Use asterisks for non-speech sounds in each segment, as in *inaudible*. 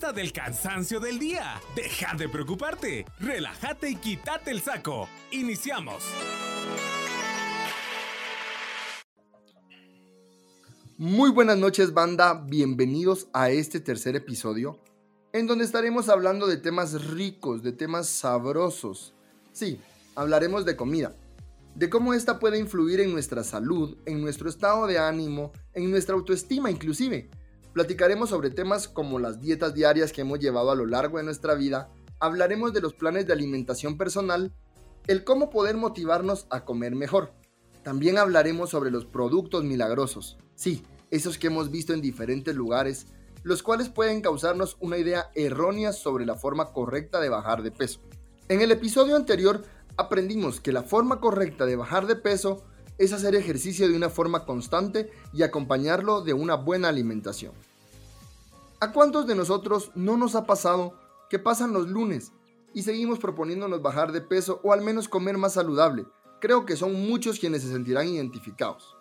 Del cansancio del día. Deja de preocuparte. Relájate y quítate el saco. Iniciamos. Muy buenas noches banda, bienvenidos a este tercer episodio en donde estaremos hablando de temas ricos, de temas sabrosos. Sí, hablaremos de comida, de cómo esta puede influir en nuestra salud, en nuestro estado de ánimo, en nuestra autoestima inclusive. Platicaremos sobre temas como las dietas diarias que hemos llevado a lo largo de nuestra vida, hablaremos de los planes de alimentación personal, el cómo poder motivarnos a comer mejor. También hablaremos sobre los productos milagrosos, sí, esos que hemos visto en diferentes lugares, los cuales pueden causarnos una idea errónea sobre la forma correcta de bajar de peso. En el episodio anterior aprendimos que la forma correcta de bajar de peso es hacer ejercicio de una forma constante y acompañarlo de una buena alimentación. ¿A cuántos de nosotros no nos ha pasado que pasan los lunes y seguimos proponiéndonos bajar de peso o al menos comer más saludable? Creo que son muchos quienes se sentirán identificados.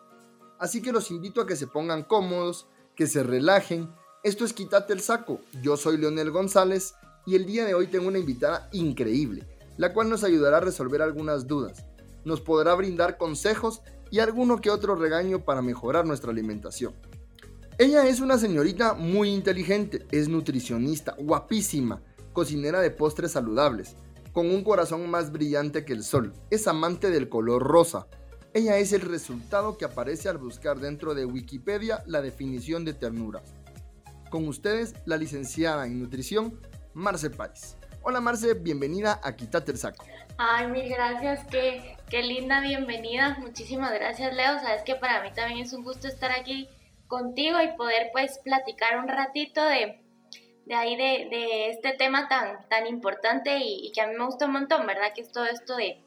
Así que los invito a que se pongan cómodos, que se relajen. Esto es Quítate el Saco. Yo soy Leonel González y el día de hoy tengo una invitada increíble la cual nos ayudará a resolver algunas dudas. Nos podrá brindar consejos y alguno que otro regaño para mejorar nuestra alimentación. Ella es una señorita muy inteligente, es nutricionista, guapísima, cocinera de postres saludables, con un corazón más brillante que el sol, es amante del color rosa. Ella es el resultado que aparece al buscar dentro de Wikipedia la definición de ternura. Con ustedes, la licenciada en nutrición, Marce Páez. Hola Marce, bienvenida a Quítate el Saco. Ay, mil gracias, qué, qué linda bienvenida. Muchísimas gracias, Leo. Sabes que para mí también es un gusto estar aquí contigo y poder pues platicar un ratito de, de ahí de, este tema tan, tan importante y, que a mí me gusta un montón, ¿verdad? Que es todo esto de,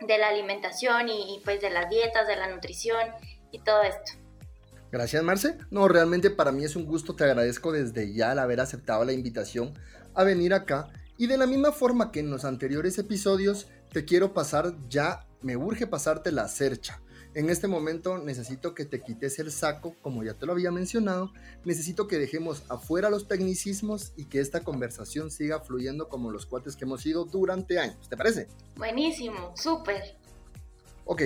de la alimentación y, y pues de las dietas, de la nutrición y todo esto. Gracias, Marce. No, realmente para mí es un gusto, te agradezco desde ya el haber aceptado la invitación a venir acá y de la misma forma que en los anteriores episodios, te quiero pasar ya, me urge pasarte la cercha. En este momento necesito que te quites el saco, como ya te lo había mencionado. Necesito que dejemos afuera los tecnicismos y que esta conversación siga fluyendo como los cuates que hemos ido durante años. ¿Te parece? Buenísimo, súper. Ok,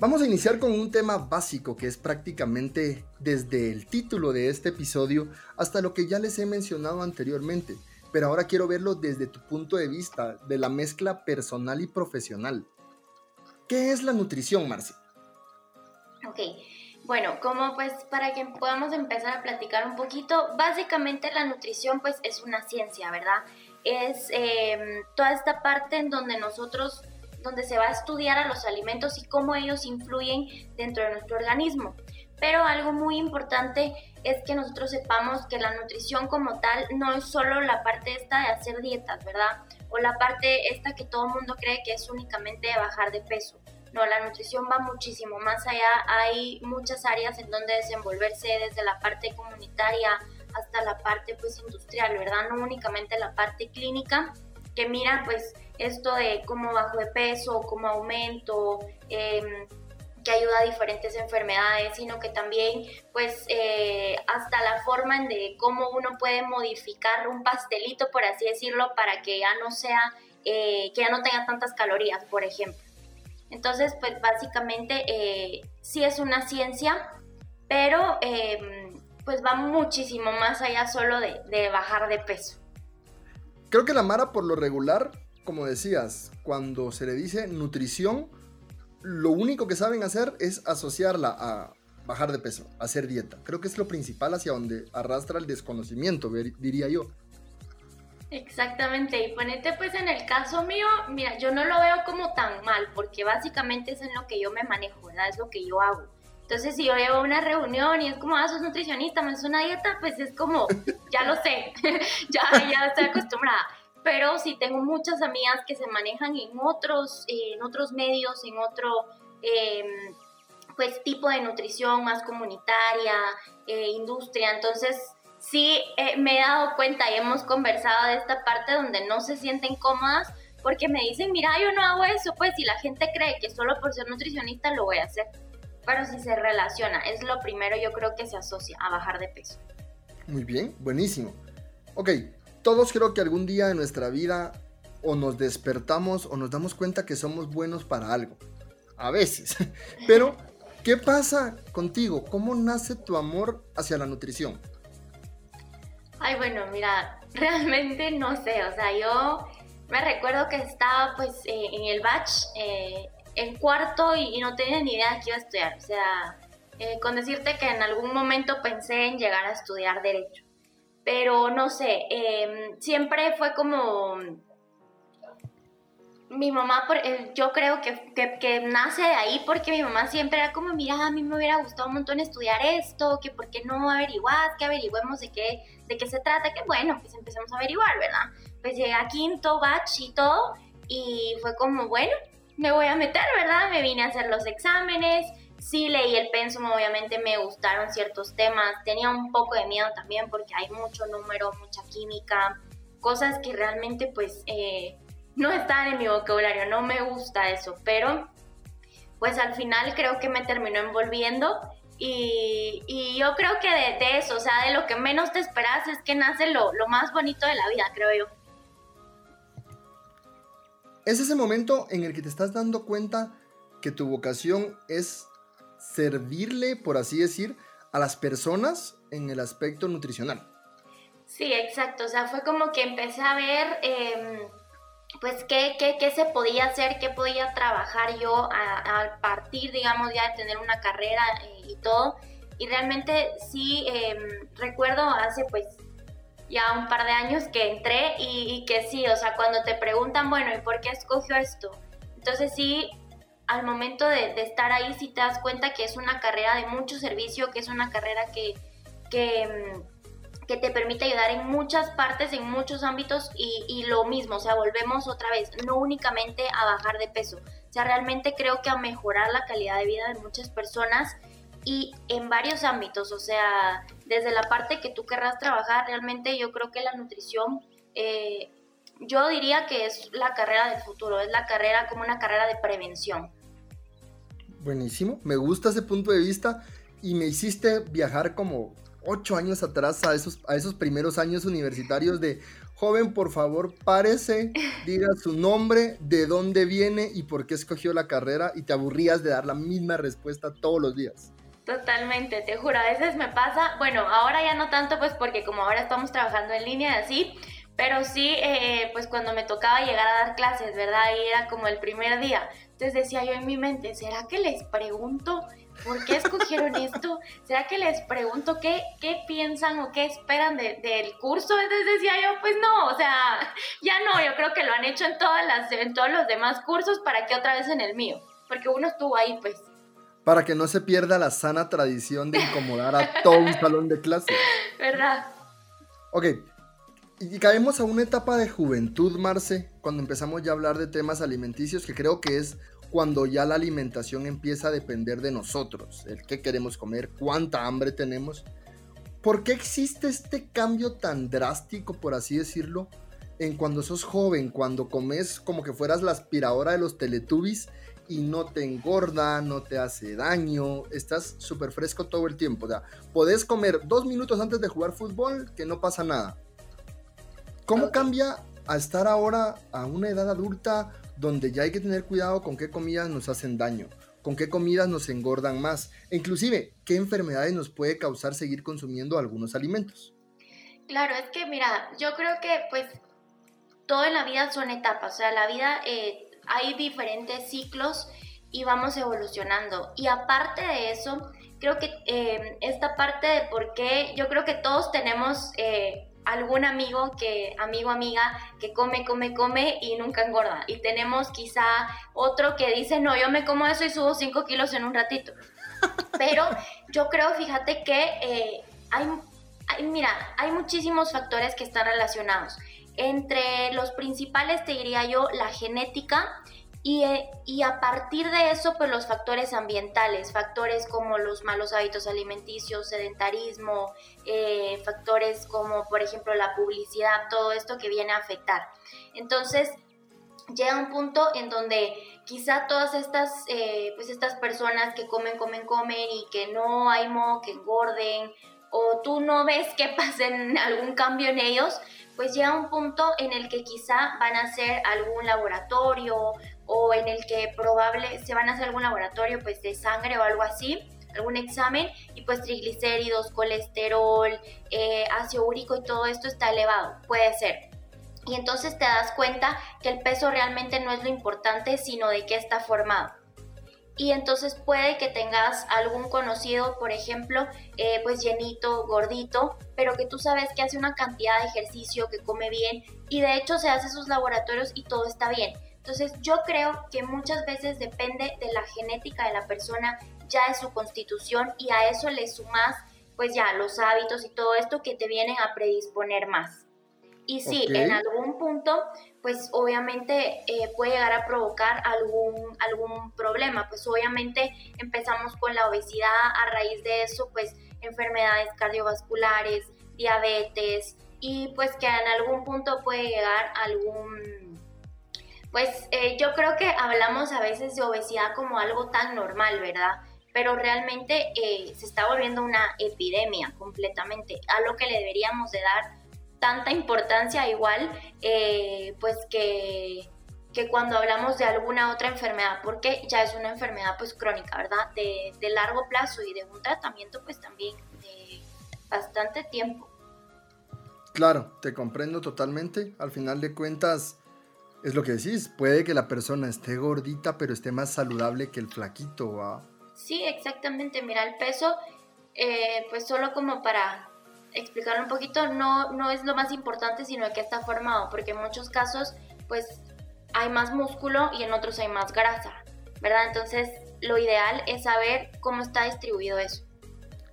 vamos a iniciar con un tema básico que es prácticamente desde el título de este episodio hasta lo que ya les he mencionado anteriormente pero ahora quiero verlo desde tu punto de vista, de la mezcla personal y profesional. ¿Qué es la nutrición, Marci? Ok, bueno, como pues para que podamos empezar a platicar un poquito, básicamente la nutrición pues es una ciencia, ¿verdad? Es em, toda esta parte en donde nosotros, donde se va a estudiar a los alimentos y cómo ellos influyen dentro de nuestro organismo. Pero algo muy importante es que nosotros sepamos que la nutrición como tal no es solo la parte esta de hacer dietas, ¿verdad? O la parte esta que todo el mundo cree que es únicamente de bajar de peso. No, la nutrición va muchísimo más allá. Hay muchas áreas en donde desenvolverse desde la parte comunitaria hasta la parte pues industrial, ¿verdad? No únicamente la parte clínica que mira pues esto de cómo bajo de peso, cómo aumento, eh, que ayuda a diferentes enfermedades, sino que también pues eh, hasta la forma en de cómo uno puede modificar un pastelito, por así decirlo, para que ya no sea, eh, que ya no tenga tantas calorías, por ejemplo. Entonces, pues básicamente eh, sí es una ciencia, pero em, pues va muchísimo más allá solo de, de bajar de peso. Creo que la Mara por lo regular, como decías, cuando se le dice nutrición, lo único que saben hacer es asociarla a bajar de peso, hacer dieta. Creo que es lo principal hacia donde arrastra el desconocimiento, diría yo. Exactamente, y ponete pues en el caso mío, mira, yo no lo veo como tan mal, porque básicamente es en lo que yo me manejo, ¿verdad? Es lo que yo hago. Entonces, si yo llevo una reunión y es como, ah, sos nutricionista, me haces una dieta, pues es como, ya lo sé, *laughs* ya, ya estoy acostumbrada pero sí tengo muchas amigas que se manejan en otros, en otros medios, en otro em, pues tipo de nutrición más comunitaria, eh, industria, entonces sí eh, me he dado cuenta y hemos conversado de esta parte donde no se sienten cómodas porque me dicen, mira, yo no hago eso, pues si la gente cree que solo por ser nutricionista lo voy a hacer, pero si se relaciona, es lo primero yo creo que se asocia a bajar de peso. Muy bien, buenísimo. Ok, todos creo que algún día en nuestra vida o nos despertamos o nos damos cuenta que somos buenos para algo. A veces. *laughs* Pero, ¿qué pasa contigo? ¿Cómo nace tu amor hacia la nutrición? Ay, bueno, mira, *laughs* realmente no sé, o sea, yo me recuerdo que estaba pues eh, en el batch eh, en cuarto y, no tenía ni idea de qué iba a estudiar, o sea, eh, con decirte que en algún momento pensé en llegar a estudiar derecho, pero no sé, em, siempre fue como mi mamá, eh, yo creo que, que, nace de ahí porque mi mamá siempre era como, mira, a mí me hubiera gustado un montón estudiar esto, que por qué no averiguar, que averigüemos de qué, de qué se trata, que bueno, pues empezamos a averiguar, ¿verdad? Pues llegué a quinto batch y todo, y fue como, bueno, me voy a meter, ¿verdad? Me vine a hacer los exámenes, sí leí el pensum, obviamente me gustaron ciertos temas, tenía un poco de miedo también porque hay mucho número, mucha química, cosas que realmente pues... Eh, no están en mi vocabulario, no me gusta eso, pero pues al final creo que me terminó envolviendo y, yo creo que de, eso, o sea, de lo que menos te esperas es que nace lo, lo más bonito de la vida, creo yo. Es ese momento en el que te estás dando cuenta que tu vocación es servirle, por así decir, a las personas en el aspecto nutricional. Sí, exacto. O sea, fue como que empecé a ver em, pues qué, qué, qué, se podía hacer, qué podía trabajar yo a, partir, digamos, ya de tener una carrera eh, y todo. Y realmente sí, em, recuerdo hace pues ya un par de años que entré y, que sí, o sea, cuando te preguntan, bueno, ¿y por qué escogió esto? Entonces sí, al momento de, de, estar ahí sí te das cuenta que es una carrera de mucho servicio, que es una carrera que, que em, que te permite ayudar en muchas partes, en muchos ámbitos y, lo mismo, o sea, volvemos otra vez, no únicamente a bajar de peso, o sea, realmente creo que a mejorar la calidad de vida de muchas personas y en varios ámbitos, o sea, desde la parte que tú querrás trabajar, realmente yo creo que la nutrición, eh, yo diría que es la carrera del futuro, es la carrera como una carrera de prevención. Buenísimo, me gusta ese punto de vista y me hiciste viajar como ocho años atrás a esos, a esos primeros años universitarios de joven, por favor, párese, diga su nombre, de dónde viene y por qué escogió la carrera y te aburrías de dar la misma respuesta todos los días. Totalmente, te juro, a veces me pasa, bueno, ahora ya no tanto pues porque como ahora estamos trabajando en línea y así, pero sí, eh, pues cuando me tocaba llegar a dar clases, ¿verdad? Y era como el primer día. Entonces decía yo en mi mente, ¿será que les pregunto ¿por qué escogieron esto? ¿Será que les pregunto qué, qué piensan o qué esperan del curso? Entonces decía yo, pues no, o sea, ya no, yo creo que lo han hecho en, todas las, en todos los demás cursos, ¿para qué otra vez en el mío? Porque uno estuvo ahí, pues. Para que no se pierda la sana tradición de incomodar a todo un salón de clase. ¿Verdad? Ok, y caemos a una etapa de juventud, Marce, cuando empezamos ya a hablar de temas alimenticios, que creo que es cuando ya la alimentación empieza a depender de nosotros, el qué queremos comer, cuánta hambre tenemos. ¿Por qué existe este cambio tan drástico, por así decirlo, en cuando sos joven, cuando comes como que fueras la aspiradora de los teletubbies y no te engorda, no te hace daño, estás súper fresco todo el tiempo. O sea, podés comer dos minutos antes de jugar fútbol que no pasa nada. ¿Cómo cambia a estar ahora a una edad adulta donde ya hay que tener cuidado con qué comidas nos hacen daño, con qué comidas nos engordan más, e inclusive qué enfermedades nos puede causar seguir consumiendo algunos alimentos. Claro, es que mira, yo creo que pues todo en la vida son etapas, o sea, la vida eh, hay diferentes ciclos y vamos evolucionando. Y aparte de eso, creo que eh, esta parte de por qué, yo creo que todos tenemos... Eh, algún amigo que, amigo, amiga, que come, come, come y nunca engorda. Y tenemos quizá otro que dice, no, yo me como eso y subo 5 kilos en un ratito. *laughs* Pero yo creo, fíjate que eh, hay, hay, mira, hay muchísimos factores que están relacionados. Entre los principales te diría yo la genética eh, y, a partir de eso, pues los factores ambientales, factores como los malos hábitos alimenticios, sedentarismo, eh, factores como por ejemplo la publicidad, todo esto que viene a afectar. Entonces, llega un punto en donde quizá todas estas, eh, pues estas personas que comen, comen, comen y que no hay modo que engorden o tú no ves que *laughs* pasen algún cambio en ellos, pues llega un punto en el que quizá van a hacer algún laboratorio o en el que probable se van a hacer algún laboratorio pues de sangre o algo así, algún examen y pues triglicéridos, colesterol, eh, ácido úrico y todo esto está elevado, puede ser. Y entonces te das cuenta que el peso realmente no es lo importante, sino de qué está formado y entonces puede que tengas algún conocido, por ejemplo, eh, pues llenito, gordito, pero que tú sabes que hace una cantidad de ejercicio, que come bien y de hecho se hace sus laboratorios y todo está bien. Entonces yo creo que muchas veces depende de la genética de la persona, ya de su constitución y a eso le sumas pues ya los hábitos y todo esto que te vienen a predisponer más. Y sí, en algún punto, pues obviamente eh, puede llegar a provocar algún, algún problema. Pues obviamente empezamos con la obesidad, a raíz de eso, pues enfermedades cardiovasculares, diabetes, y pues que en algún punto puede llegar algún... Pues eh, yo creo que hablamos a veces de obesidad como algo tan normal, ¿verdad? Pero realmente eh, se está volviendo una epidemia completamente, a lo que le deberíamos de dar tanta importancia igual, eh, pues que, que cuando hablamos de alguna otra enfermedad, porque ya es una enfermedad pues crónica, ¿verdad? De, de largo plazo y de un tratamiento pues también de bastante tiempo. Claro, te comprendo totalmente. Al final de cuentas, es lo que decís, puede que la persona esté gordita, pero esté más saludable que el flaquito. ¿va? Sí, exactamente. Mira, el peso, eh, pues solo como para explicarlo un poquito, no, no es lo más importante, sino que está formado, porque en muchos casos, pues hay más músculo y en otros hay más grasa, ¿verdad? Entonces, lo ideal es saber cómo está distribuido eso.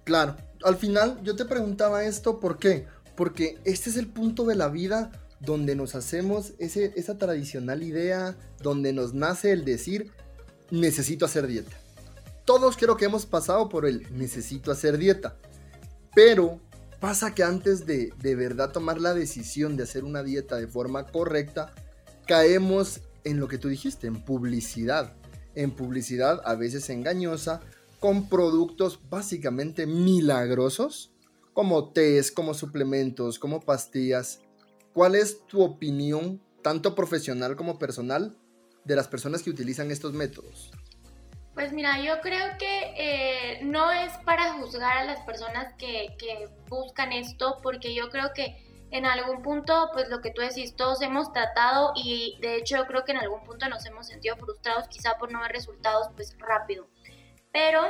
Claro, al final yo te preguntaba esto, ¿por qué? Porque este es el punto de la vida donde nos hacemos ese, esa tradicional idea, donde nos nace el decir, necesito hacer dieta. Todos creo que hemos pasado por el necesito hacer dieta, pero Pasa que antes de de verdad tomar la decisión de hacer una dieta de forma correcta, caemos en lo que tú dijiste, en publicidad. En publicidad a veces engañosa, con productos básicamente milagrosos, como tés, como suplementos, como pastillas. ¿Cuál es tu opinión, tanto profesional como personal, de las personas que utilizan estos métodos? Pues mira, yo creo que eh, no es para juzgar a las personas que, que, buscan esto, porque yo creo que en algún punto, pues lo que tú decís, todos hemos tratado y de hecho yo creo que en algún punto nos hemos sentido frustrados quizá por no ver resultados pues rápido. Pero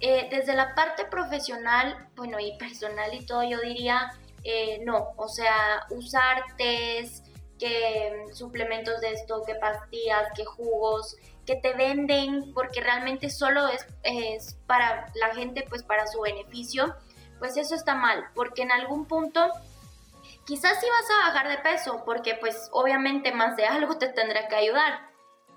eh, desde la parte profesional, bueno, y personal y todo, yo diría eh, no, o sea, usar que suplementos de esto, que pastillas, que jugos, que te venden porque realmente solo es, es para la gente, pues para su beneficio, pues eso está mal, porque en algún punto quizás sí vas a bajar de peso, porque pues obviamente más de algo te tendrá que ayudar,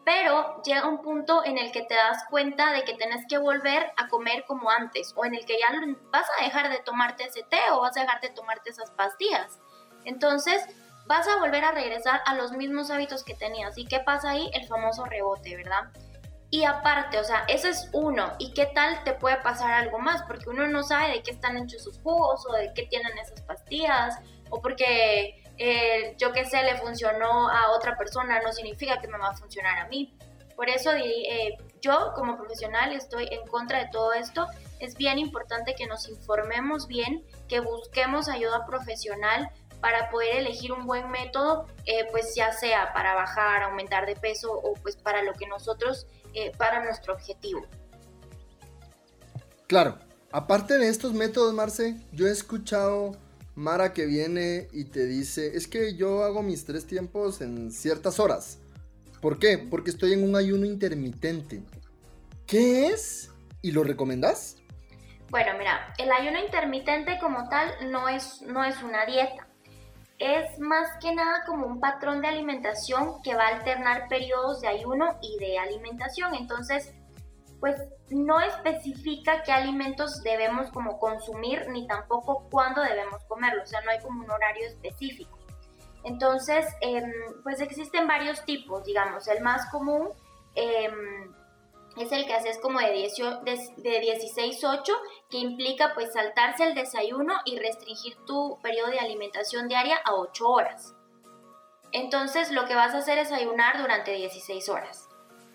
pero llega un punto en el que te das cuenta de que tienes que volver a comer como antes, o en el que ya vas a dejar de tomarte ese té o vas a dejar de tomarte esas pastillas. Entonces, vas a volver a regresar a los mismos hábitos que tenías. ¿Y qué pasa ahí? El famoso rebote, ¿verdad? Y aparte, o sea, eso es uno. ¿Y qué tal te puede pasar algo más? Porque uno no sabe de qué están hechos sus jugos o de qué tienen esas pastillas o porque eh, yo qué sé, le funcionó a otra persona, no significa que me va a funcionar a mí. Por eso eh, yo como profesional estoy en contra de todo esto. Es bien importante que nos informemos bien, que busquemos ayuda profesional para poder elegir un buen método, eh, pues ya sea para bajar, aumentar de peso o pues para lo que nosotros, eh, para nuestro objetivo. Claro, aparte de estos métodos, Marce, yo he escuchado Mara que viene y te dice, es que yo hago mis tres tiempos en ciertas horas. ¿Por qué? Porque estoy en un ayuno intermitente. ¿Qué es? ¿Y lo recomendás? Bueno, mira, el ayuno intermitente como tal no es, no es una dieta es más que nada como un patrón de alimentación que va a alternar periodos de ayuno y de alimentación. Entonces, pues no especifica qué alimentos debemos como consumir ni tampoco cuándo debemos comerlos. O sea, no hay como un horario específico. Entonces, em, pues existen varios tipos, digamos. El más común em, es el que haces como de, 16-8, que implica pues saltarse el desayuno y restringir tu periodo de alimentación diaria a 8 horas. Entonces lo que vas a hacer es ayunar durante 16 horas.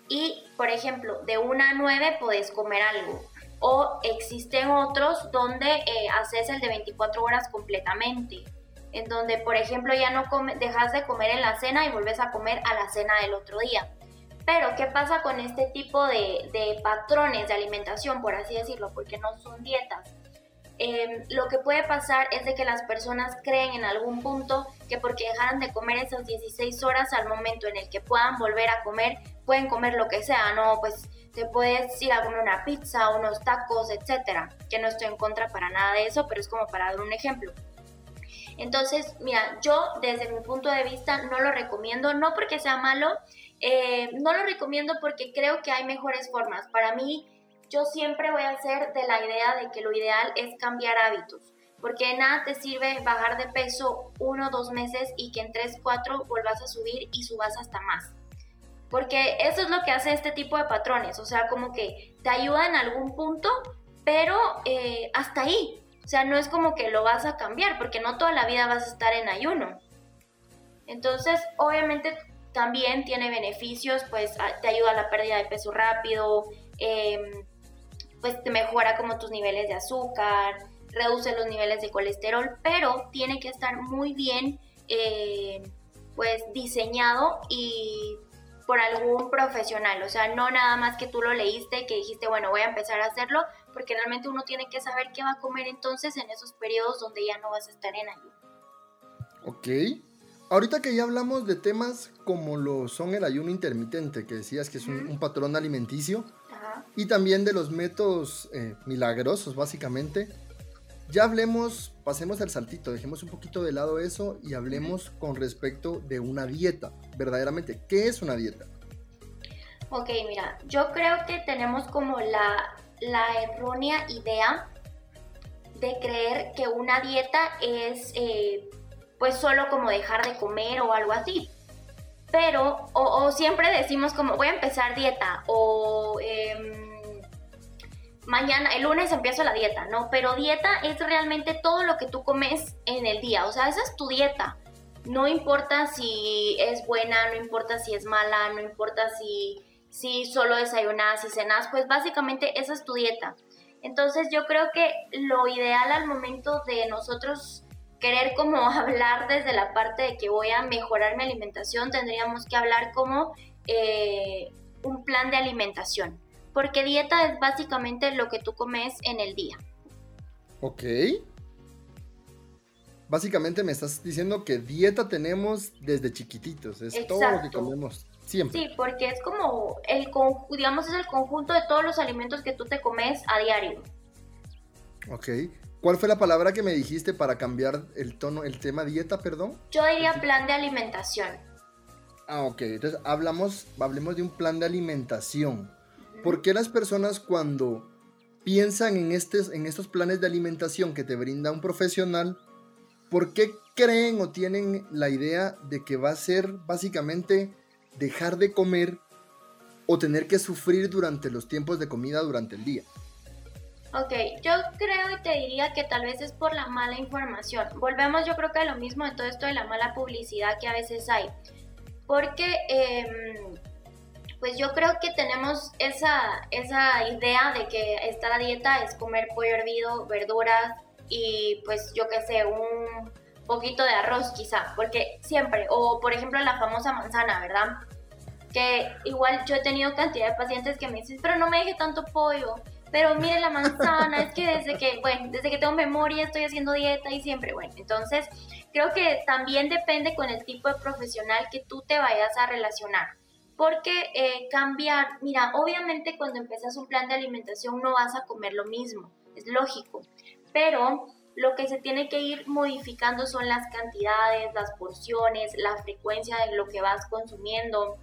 Y, por ejemplo, de 1 a 9 puedes comer algo. O existen otros donde eh, haces el de 24 horas completamente. En donde, por ejemplo, ya no dejas de comer en la cena y vuelves a comer a la cena del otro día. Pero, ¿qué pasa con este tipo de, patrones de alimentación, por así decirlo? Porque no son dietas. Em, lo que puede pasar es de que las personas creen en algún punto que porque dejaran de comer esas 16 horas al momento en el que puedan volver a comer, pueden comer lo que sea, ¿no? Pues te puedes ir a comer una pizza, unos tacos, etcétera. Que no estoy en contra para nada de eso, pero es como para dar un ejemplo. Entonces, mira, yo desde mi punto de vista no lo recomiendo, no porque sea malo, eh, no lo recomiendo porque creo que hay mejores formas. Para mí, yo siempre voy a ser de la idea de que lo ideal es cambiar hábitos, porque nada te sirve bajar de peso uno dos meses y que en tres, cuatro vuelvas a subir y subas hasta más. Porque eso es lo que hace este tipo de patrones, o sea, como que te ayuda en algún punto, pero eh, hasta ahí. O sea, no es como que lo vas a cambiar, porque no toda la vida vas a estar en ayuno. Entonces, obviamente también tiene beneficios, pues te ayuda a la pérdida de peso rápido, em, pues te mejora como tus niveles de azúcar, reduce los niveles de colesterol, pero tiene que estar muy bien eh, pues diseñado y por algún profesional, o sea, no nada más que tú lo leíste y que dijiste, bueno, voy a empezar a hacerlo, porque realmente uno tiene que saber qué va a comer entonces en esos periodos donde ya no vas a estar en ayuno. Ok, Ahorita que ya hablamos de temas como lo son el ayuno intermitente, que decías que es un, patrón alimenticio, y también de los métodos eh, milagrosos, básicamente, ya hablemos, pasemos el saltito, dejemos un poquito de lado eso y hablemos con respecto de una dieta, verdaderamente. ¿Qué es una dieta? Ok, mira, yo creo que tenemos como la, la errónea idea de creer que una dieta es eh, pues solo como dejar de comer o algo así. Pero, o, siempre decimos como voy a empezar dieta o em, mañana, el lunes empiezo la dieta, ¿no? Pero dieta es realmente todo lo que tú comes en el día, o sea, esa es tu dieta. No importa si es buena, no importa si es mala, no importa si, si solo desayunas, y cenas, pues básicamente esa es tu dieta. Entonces yo creo que lo ideal al momento de nosotros querer como *laughs* hablar desde la parte de que voy a mejorar mi alimentación, tendríamos que hablar como eh, un plan de alimentación. Porque dieta es básicamente lo que tú comes en el día. Ok. Básicamente me estás diciendo que dieta tenemos desde chiquititos, es todo lo que comemos siempre. Sí, porque es como el digamos es el conjunto de todos los alimentos que tú te comes a diario. Ok. ¿Cuál fue la palabra que me dijiste para cambiar el tono, el tema dieta, perdón? Yo diría plan de alimentación. Ah, ok. Entonces hablamos, hablemos de un plan de alimentación. ¿Por qué las personas cuando piensan en, en estos planes de alimentación que te brinda un profesional, ¿por qué creen o tienen la idea de que va a ser básicamente dejar de comer o tener que sufrir durante los tiempos de comida durante el día? Ok, yo creo y te diría que tal vez es por la mala información. Volvemos yo creo que a lo mismo de todo esto de la mala publicidad que a veces hay. Porque em, pues yo creo que tenemos esa, esa idea de que esta dieta es comer pollo hervido, verduras y pues yo qué sé, un poquito de arroz quizá, porque siempre, o por ejemplo la famosa manzana, ¿verdad? Que igual yo he tenido cantidad de pacientes que me dicen, pero no me deje tanto pollo pero mire la manzana, es que desde que, bueno, desde que tengo memoria estoy haciendo dieta y siempre, bueno, entonces creo que también depende con el tipo de profesional que tú te vayas a relacionar. Porque eh, cambiar, mira, obviamente cuando empiezas un plan de alimentación no vas a comer lo mismo, es lógico, pero lo que se tiene que ir modificando son las cantidades, las porciones, la frecuencia de lo que vas consumiendo,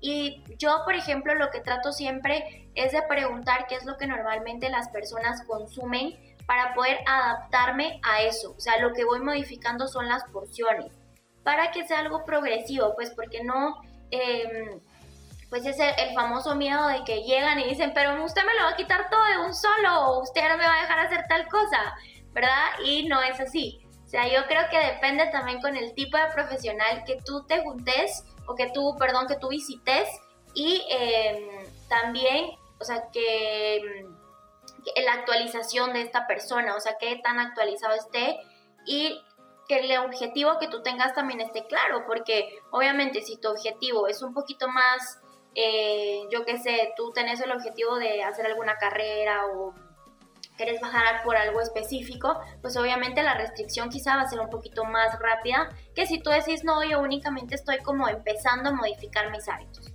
y yo, por ejemplo, lo que trato siempre es de preguntar qué es lo que normalmente las personas consumen para poder adaptarme a eso. O sea, lo que voy modificando son las porciones para que sea algo progresivo, pues porque no, em, pues es el, famoso miedo de que llegan y dicen, pero usted me lo va a quitar todo de un solo, o usted no me va a dejar hacer tal cosa, ¿verdad? Y no es así. O sea, yo creo que depende también con el tipo de profesional que tú te juntes, o que tú, perdón, que tú visites, y em, también, o sea, que, que la actualización de esta persona, o sea, qué tan actualizado esté, y que el objetivo que tú tengas también esté claro, porque obviamente si tu objetivo es un poquito más eh, yo qué sé, tú tenés el objetivo de hacer alguna carrera o querés bajar por algo específico, pues obviamente la restricción quizá va a ser un poquito más rápida que si tú decís, no, yo únicamente estoy como empezando a modificar mis hábitos.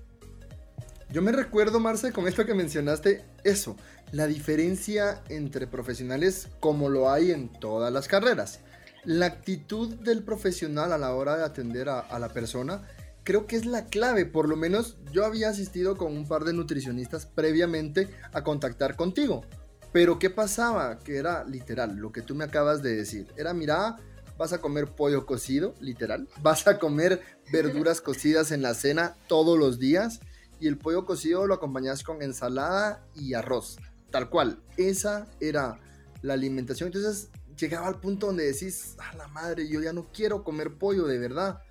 Yo me recuerdo, Marce, con esto que mencionaste, eso, la diferencia entre profesionales como lo hay en todas las carreras. La actitud del profesional a la hora de atender a, la persona creo que es la clave. Por lo menos yo había asistido con un par de nutricionistas previamente a contactar contigo. Pero ¿qué pasaba? Que era literal, lo que tú me acabas de decir. Era, mira, vas a comer pollo cocido, literal. *laughs* Vas a comer verduras cocidas en la cena todos los días. Y el pollo cocido lo acompañas con ensalada y arroz. Tal cual. Esa era la alimentación. Entonces llegaba al punto donde decís, a la madre, yo ya no quiero comer pollo, de verdad.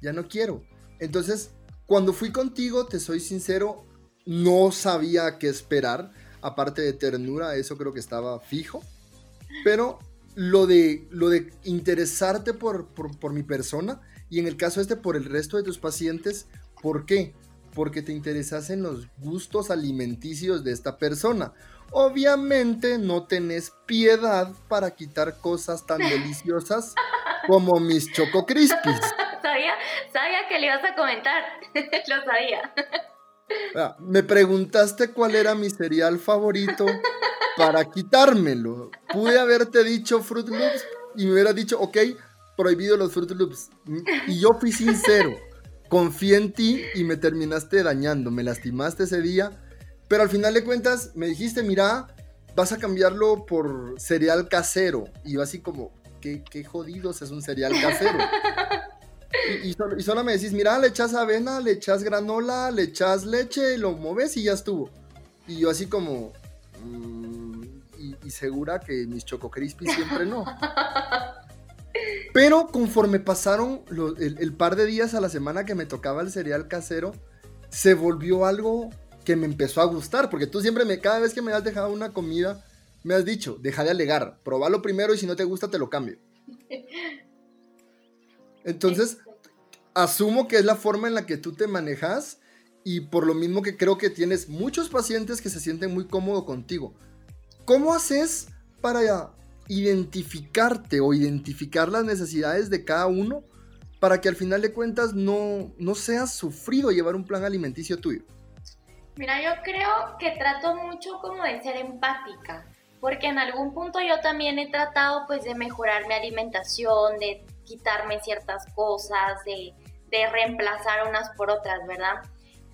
Ya no quiero. Entonces, cuando fui contigo, te soy sincero, no sabía qué esperar. Aparte de ternura, eso creo que estaba fijo. Pero lo de, lo de interesarte por, por, mi persona y en el caso este por el resto de tus pacientes, ¿por qué? Porque te interesas en los gustos alimenticios de esta persona. Obviamente no tenés piedad para quitar cosas tan *laughs* deliciosas como mis Choco Crispies sabía, sabía que le ibas a comentar. *laughs* Lo sabía. Ah, me preguntaste cuál era mi cereal favorito para quitármelo. Pude haberte dicho Fruit Loops y me hubiera dicho, ok, prohibido los Fruit Loops. Y yo fui sincero. Confié en ti y me terminaste dañando. Me lastimaste ese día. Pero al final de cuentas me dijiste, mira, vas a cambiarlo por cereal casero. Y yo así como, qué, qué jodidos es un cereal casero. *laughs* Y, solo, me decís, mira, le echas avena, le echas granola, le echas leche, lo mueves y ya estuvo. Y yo así como, mm, y, segura que mis Choco Crispy siempre no. *laughs* Pero conforme pasaron el, par de días a la semana que me tocaba el cereal casero, se volvió algo que me empezó a gustar, porque tú siempre me, cada vez que me has dejado una comida, me has dicho, deja de alegar, probalo primero y si no te gusta te lo cambio. *laughs* Entonces, asumo que es la forma en la que tú te manejas y por lo mismo que creo que tienes muchos pacientes que se sienten muy cómodos contigo. ¿Cómo haces para identificarte o identificar las necesidades de cada uno para que al final de cuentas no, no seas sufrido llevar un plan alimenticio tuyo? Mira, yo creo que trato mucho como de ser empática, porque en algún punto yo también he tratado pues de mejorar mi alimentación, de quitarme ciertas cosas, de, reemplazar unas por otras, ¿verdad?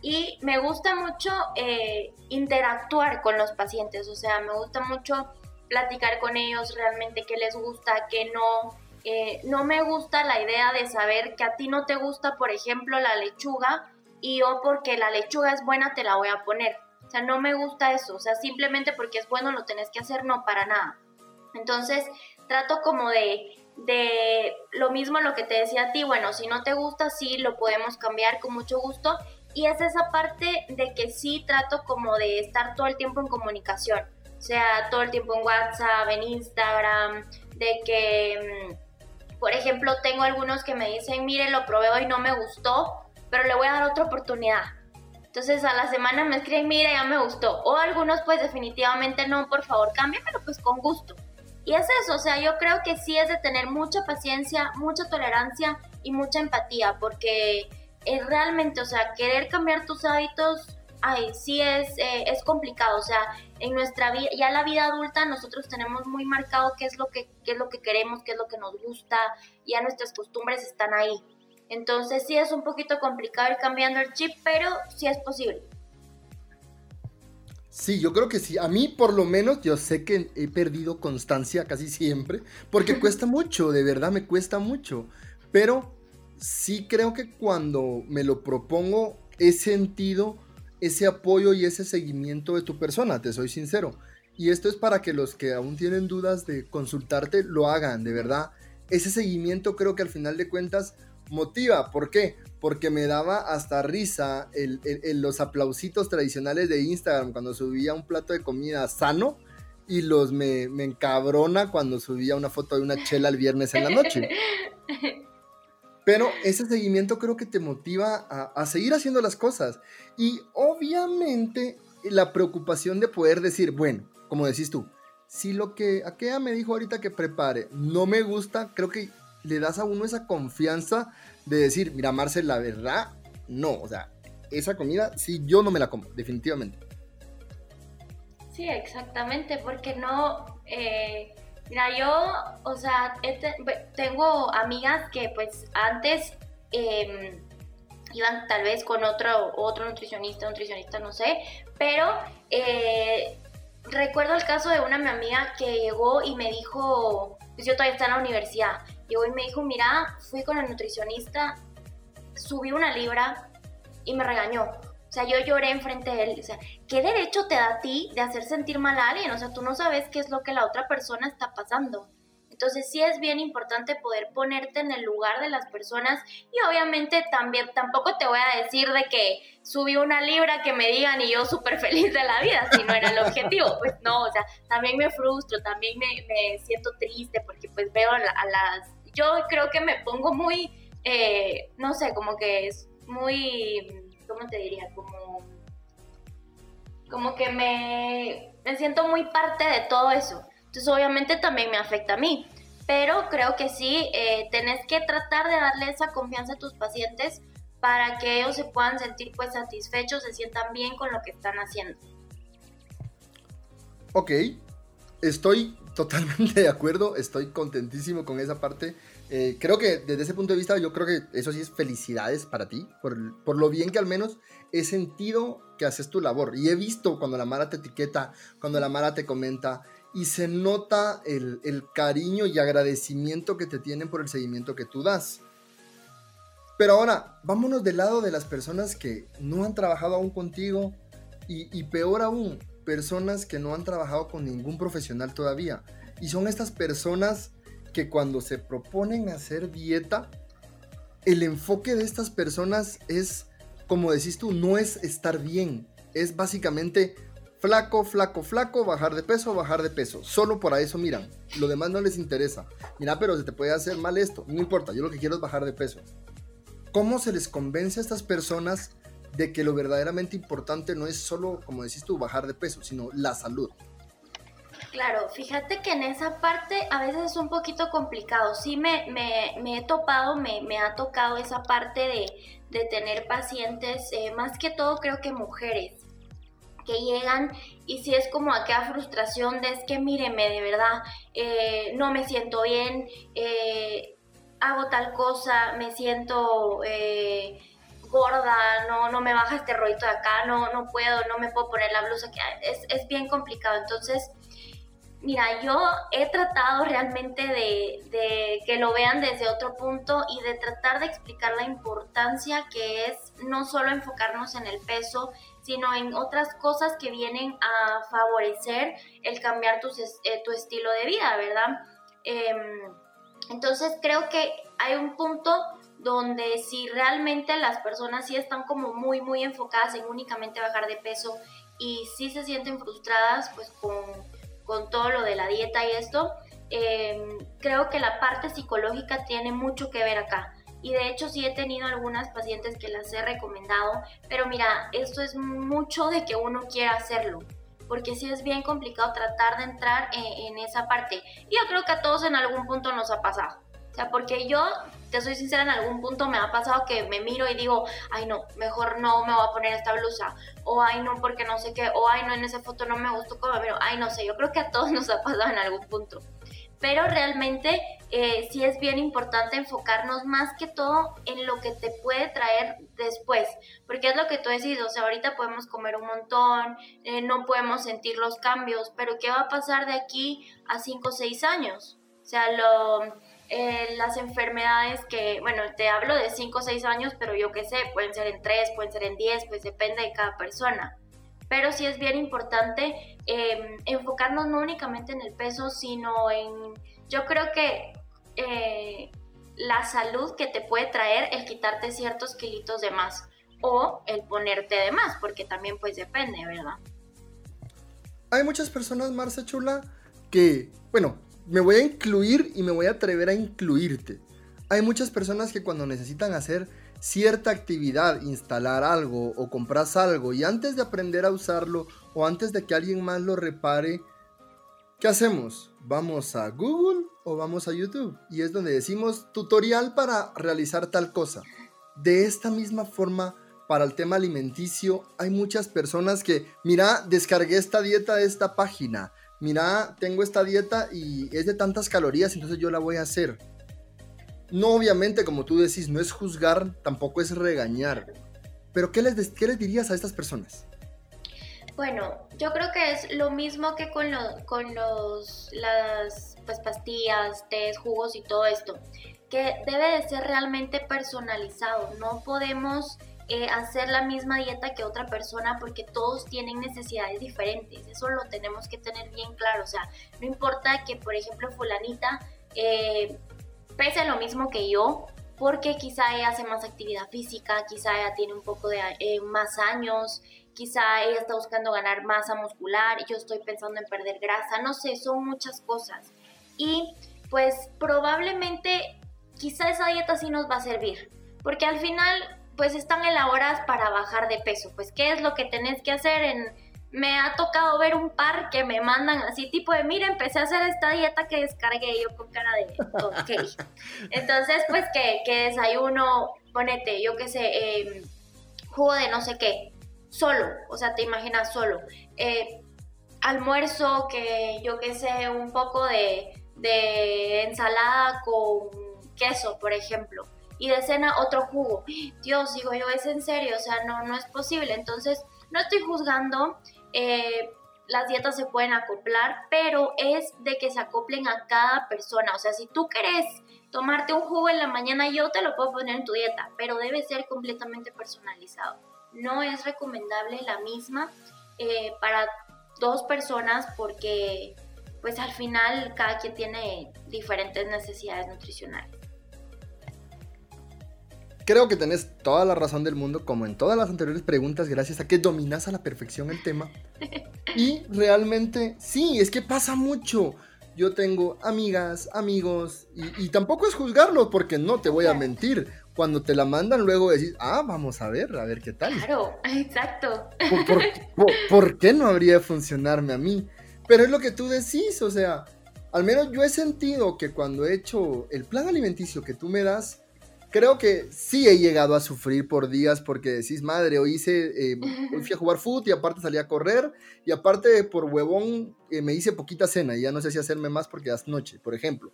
Y me gusta mucho eh, interactuar con los pacientes, o sea, me gusta mucho platicar con ellos realmente qué les gusta, qué no. Eh, no me gusta la idea de saber que a ti no te gusta, por ejemplo, la lechuga y yo porque la lechuga es buena te la voy a poner. O sea, no me gusta eso, o sea, simplemente porque es bueno lo tenés que hacer, no para nada. Entonces, trato como de de lo mismo lo que te decía a ti, bueno, si no te gusta, sí, lo podemos cambiar con mucho gusto. Y es esa parte de que sí trato como de estar todo el tiempo en comunicación, o sea, todo el tiempo en WhatsApp, en Instagram, de que, mm, por ejemplo, tengo algunos que me dicen, mire, lo probé hoy, no me gustó, pero le voy a dar otra oportunidad. Entonces a la semana me escriben, mire, ya me gustó. O algunos pues definitivamente no, por favor, cámbiamelo pues con gusto. Y es eso, o sea, yo creo que sí es de tener mucha paciencia, mucha tolerancia y mucha empatía, porque es realmente, o sea, querer cambiar tus hábitos, ay, sí es, eh, es complicado, o sea, en nuestra vida, ya la vida adulta nosotros tenemos muy marcado qué es lo que, qué es lo que queremos, qué es lo que nos gusta, ya nuestras costumbres están ahí. Entonces sí es un poquito complicado ir cambiando el chip, pero sí es posible. Sí, yo creo que sí. A mí, por lo menos, yo sé que he perdido constancia casi siempre, porque cuesta mucho, de verdad me cuesta mucho. Pero sí creo que cuando me lo propongo, he sentido ese apoyo y ese seguimiento de tu persona, te soy sincero. Y esto es para que los que aún tienen dudas de consultarte lo hagan, de verdad. Ese seguimiento creo que al final de cuentas motiva. ¿Por qué? Porque me daba hasta risa los aplausitos tradicionales de Instagram cuando subía un plato de comida sano y los me, me encabrona cuando subía una foto de una chela el viernes en la noche. *laughs* Pero ese seguimiento creo que te motiva a, seguir haciendo las cosas. Y obviamente la preocupación de poder decir, bueno, como decís tú, si lo que aquella me dijo ahorita que prepare no me gusta, creo que le das a uno esa confianza de decir, mira, Marcel, la verdad, no. O sea, esa comida, sí, yo no me la como, definitivamente. Sí, exactamente, porque no, eh, Mira, yo, o sea, tengo amigas que pues antes em, iban tal vez con otro, otro nutricionista, nutricionista, no sé, pero eh, recuerdo el caso de una mi amiga que llegó y me dijo, pues yo todavía estaba en la universidad, llegó y me dijo, mira, fui con el nutricionista, subí una libra y me regañó. O sea, yo lloré enfrente de él. O sea, ¿qué derecho te da a ti de hacer sentir mal a alguien? O sea, tú no sabes qué es lo que la otra persona está pasando. Entonces sí es bien importante poder ponerte en el lugar de las personas y obviamente también tampoco te voy a decir de que subí una libra que me digan y yo súper feliz de la vida, si no era el objetivo. Pues no, o sea, también me frustro, también me, siento triste porque pues veo a, las... Yo creo que me pongo muy, eh, no sé, como que es muy ¿cómo te diría? Como, como que me, me siento muy parte de todo eso. Entonces obviamente también me afecta a mí. Pero creo que sí, eh, tenés que tratar de darle esa confianza a tus pacientes para que ellos se puedan sentir pues satisfechos, se sientan bien con lo que están haciendo. Ok, estoy totalmente de acuerdo, estoy contentísimo con esa parte eh, creo que desde ese punto de vista, yo creo que eso sí es felicidades para ti, por, por, lo bien que al menos he sentido que haces tu labor. Y he visto cuando la Mara te etiqueta, cuando la Mara te comenta, y se nota el, el cariño y agradecimiento que te tienen por el seguimiento que tú das. Pero ahora, vámonos del lado de las personas que no han trabajado aún contigo y, y peor aún, personas que no han trabajado con ningún profesional todavía. Y son estas personas que cuando se proponen hacer dieta, el enfoque de estas personas es, como decís tú, no es estar bien, es básicamente flaco, flaco, flaco, bajar de peso, bajar de peso. Solo por eso miran. Lo demás no les interesa. Mira, pero se te puede hacer mal esto. No importa, yo lo que quiero es bajar de peso. ¿Cómo se les convence a estas personas de que lo verdaderamente importante no es solo, como decís tú, bajar de peso, sino la salud? Claro, fíjate que en esa parte a veces es un poquito complicado. Sí me, me, he topado, me, ha tocado esa parte de, de tener pacientes, eh, más que todo creo que mujeres, que llegan y si es como aquella frustración de es que míreme, de verdad, eh, no me siento bien, eh, hago tal cosa, me siento gorda, no, no me baja este rollito de acá, no, no puedo, no me puedo poner la blusa, que es, es bien complicado. Entonces, Mira, yo he tratado realmente de, que lo vean desde otro punto y de tratar de explicar la importancia que es no solo enfocarnos en el peso, sino en otras cosas que vienen a favorecer el cambiar tu, eh, tu estilo de vida, ¿verdad? Em, entonces creo que hay un punto donde si realmente las personas sí están como muy, muy enfocadas en únicamente bajar de peso y sí se sienten frustradas, pues con con todo lo de la dieta y esto, em, creo que la parte psicológica tiene mucho que ver acá. Y de hecho sí he tenido algunas pacientes que las he recomendado, pero mira, esto es mucho de que uno quiera hacerlo, porque sí es bien complicado tratar de entrar en, en esa parte. Y yo creo que a todos en algún punto nos ha pasado. O sea, porque yo te soy sincera, en algún punto me ha pasado que me miro y digo, ay no, mejor no me voy a poner esta blusa, o ay no, porque no sé qué, o ay no, en esa foto no me gustó como pero ay no sé, yo creo que a todos *laughs* nos ha pasado en algún punto. Pero realmente eh, sí es bien importante enfocarnos más que todo en lo que te puede traer después, porque es lo que tú decís, o sea, ahorita podemos comer un montón, eh, no podemos sentir los cambios, pero ¿qué va a pasar de aquí a 5 o 6 años? O sea, lo eh, las enfermedades que, bueno, te hablo de 5 o 6 años, pero yo qué sé, pueden ser en 3, pueden ser en 10, pues depende de cada persona. Pero sí es bien importante em, enfocarnos no únicamente en el peso, sino en, yo creo que eh, la salud que te puede traer el quitarte ciertos kilitos de más o el ponerte de más, porque también pues depende, ¿verdad? Hay muchas personas, Marce Chula, que, bueno, me voy a incluir y me voy a atrever a incluirte. Hay muchas personas que cuando necesitan hacer cierta actividad, instalar algo o compras algo y antes de aprender a usarlo o antes de que alguien más lo repare, ¿qué hacemos? ¿Vamos a Google o vamos a YouTube? Y es donde decimos tutorial para realizar tal cosa. De esta misma forma, para el tema alimenticio, hay muchas personas que, mira, descargué esta dieta de esta página, mira, tengo esta dieta y es de tantas calorías, entonces yo la voy a hacer. No, obviamente, como tú decís, no es juzgar, tampoco es regañar. Pero ¿qué les, les dirías a estas personas? Bueno, yo creo que es lo mismo que con, con los, las pues, pastillas, tés, jugos y todo esto, que debe de ser realmente personalizado. No podemos eh, hacer la misma dieta que otra persona porque todos tienen necesidades diferentes. Eso lo tenemos que tener bien claro. O sea, no importa que, por ejemplo, fulanita eh, pese lo mismo que yo, porque quizá ella hace más actividad física, quizá ella tiene un poco de eh, más años, quizá ella está buscando ganar masa muscular, yo estoy pensando en perder grasa, no sé, son muchas cosas. Y pues probablemente quizá esa dieta sí nos va a servir, porque al final pues están elaboradas para bajar de peso. Pues, ¿qué es lo que tenés que hacer? En, me ha tocado ver un par que me mandan así, tipo de, mira, empecé a hacer esta dieta que descargué yo con cara de, *laughs* ok. Entonces, pues, que, que desayuno, ponete, yo qué sé, eh, jugo de no sé qué, solo, o sea, te imaginas solo. Eh, almuerzo, que yo qué sé, un poco de, de ensalada con queso, por ejemplo y de cena otro jugo. Dios, digo yo, es en serio, o sea, no, no es posible. Entonces, no estoy juzgando, eh, las dietas se pueden acoplar, pero es de que se acoplen a cada persona. O sea, si tú querés tomarte un jugo en la mañana, yo te lo puedo poner en tu dieta, pero debe ser completamente personalizado. No es recomendable la misma eh, para dos personas porque pues al final cada quien tiene diferentes necesidades nutricionales. Creo que tenés toda la razón del mundo, como en todas las anteriores preguntas, gracias a que dominas a la perfección el tema. Y realmente, sí, es que pasa mucho. Yo tengo amigas, amigos, y, tampoco es juzgarlo, porque no te voy a mentir. Cuando te la mandan, luego decís, ah, vamos a ver, a ver qué tal. Claro, *laughs* exacto. ¿Por, qué no habría de funcionarme a mí? Pero es lo que tú decís, o sea, al menos yo he sentido que cuando he hecho el plan alimenticio que tú me das, creo que sí he llegado a sufrir por días porque decís, madre, hoy hice, eh, *laughs* hoy fui a jugar fútbol y aparte salí a correr y aparte por huevón eh, me hice poquita cena y ya no sé si hacerme más porque es noche, por ejemplo.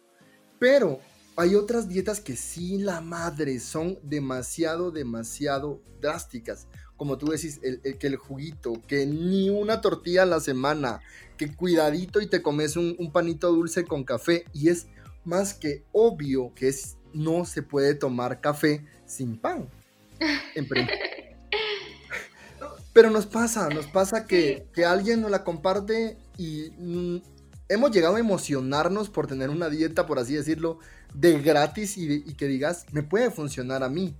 Pero hay otras dietas que sí, la madre, son demasiado, demasiado drásticas. Como tú decís, el, que el juguito, que ni una tortilla a la semana, que cuidadito y te comes un, un panito dulce con café. Y es más que obvio que es no se puede tomar café sin pan. *laughs* Pero nos pasa, nos pasa que, alguien nos la comparte y mm, hemos llegado a emocionarnos por tener una dieta, por así decirlo, de gratis y, y, que digas, me puede funcionar a mí.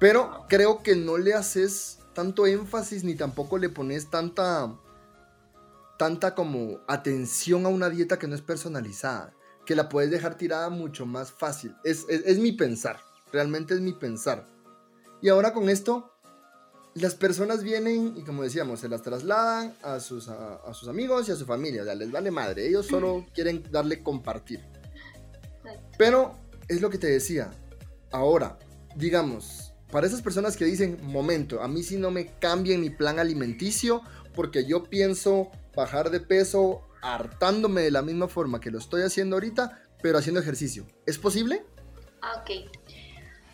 Pero creo que no le haces tanto énfasis ni tampoco le pones tanta, tanta como atención a una dieta que no es personalizada que la puedes dejar tirada mucho más fácil. Es, mi pensar, realmente es mi pensar. Y ahora con esto, las personas vienen y como decíamos, se las trasladan a sus, a, sus amigos y a su familia. O les vale madre, ellos solo *clears throat* quieren darle compartir. Pero es lo que te decía. Ahora, digamos, para esas personas que dicen, momento, a mí si no me cambien mi plan alimenticio porque yo pienso bajar de peso hartándome de la misma forma que lo estoy haciendo ahorita, pero haciendo ejercicio. ¿Es posible? Ah, ok.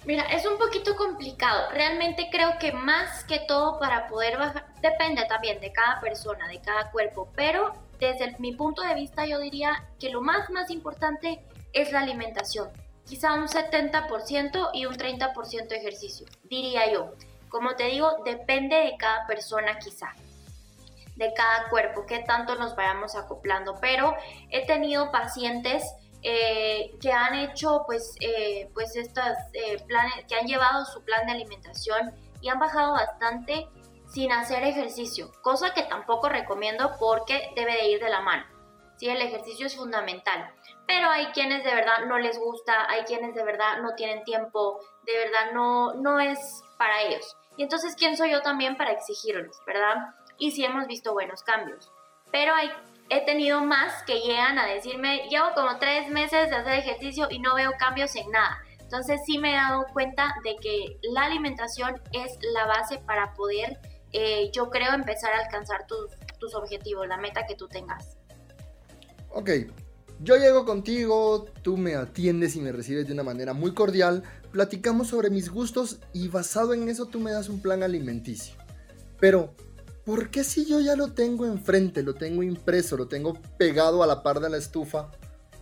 Mira, es un poquito complicado. Realmente creo que más que todo para poder bajar, depende también de cada persona, de cada cuerpo, pero desde mi punto de vista yo diría que lo más, más importante es la alimentación. Quizá un 70% y un 30% de ejercicio, diría yo. Como te digo, depende de cada persona quizá de cada cuerpo, qué tanto nos vayamos acoplando. Pero he tenido pacientes eh, que han hecho pues, eh, pues estas eh, planes, que han llevado su plan de alimentación y han bajado bastante sin hacer ejercicio, cosa que tampoco recomiendo porque debe de ir de la mano. Sí, el ejercicio es fundamental, pero hay quienes de verdad no les gusta, hay quienes de verdad no tienen tiempo, de verdad no, no es para ellos. Y entonces, ¿quién soy yo también para exigirles, verdad? Y sí hemos visto buenos cambios. Pero hay, he tenido más que llegan a decirme, llevo como tres meses de hacer ejercicio y no veo cambios en nada. Entonces sí me he dado cuenta de que la alimentación es la base para poder, eh, yo creo, empezar a alcanzar tus, tus objetivos, la meta que tú tengas. Ok, yo llego contigo, tú me atiendes y me recibes de una manera muy cordial, platicamos sobre mis gustos y basado en eso tú me das un plan alimenticio. Pero, ¿por qué si yo ya lo tengo enfrente, lo tengo impreso, lo tengo pegado a la par de la estufa?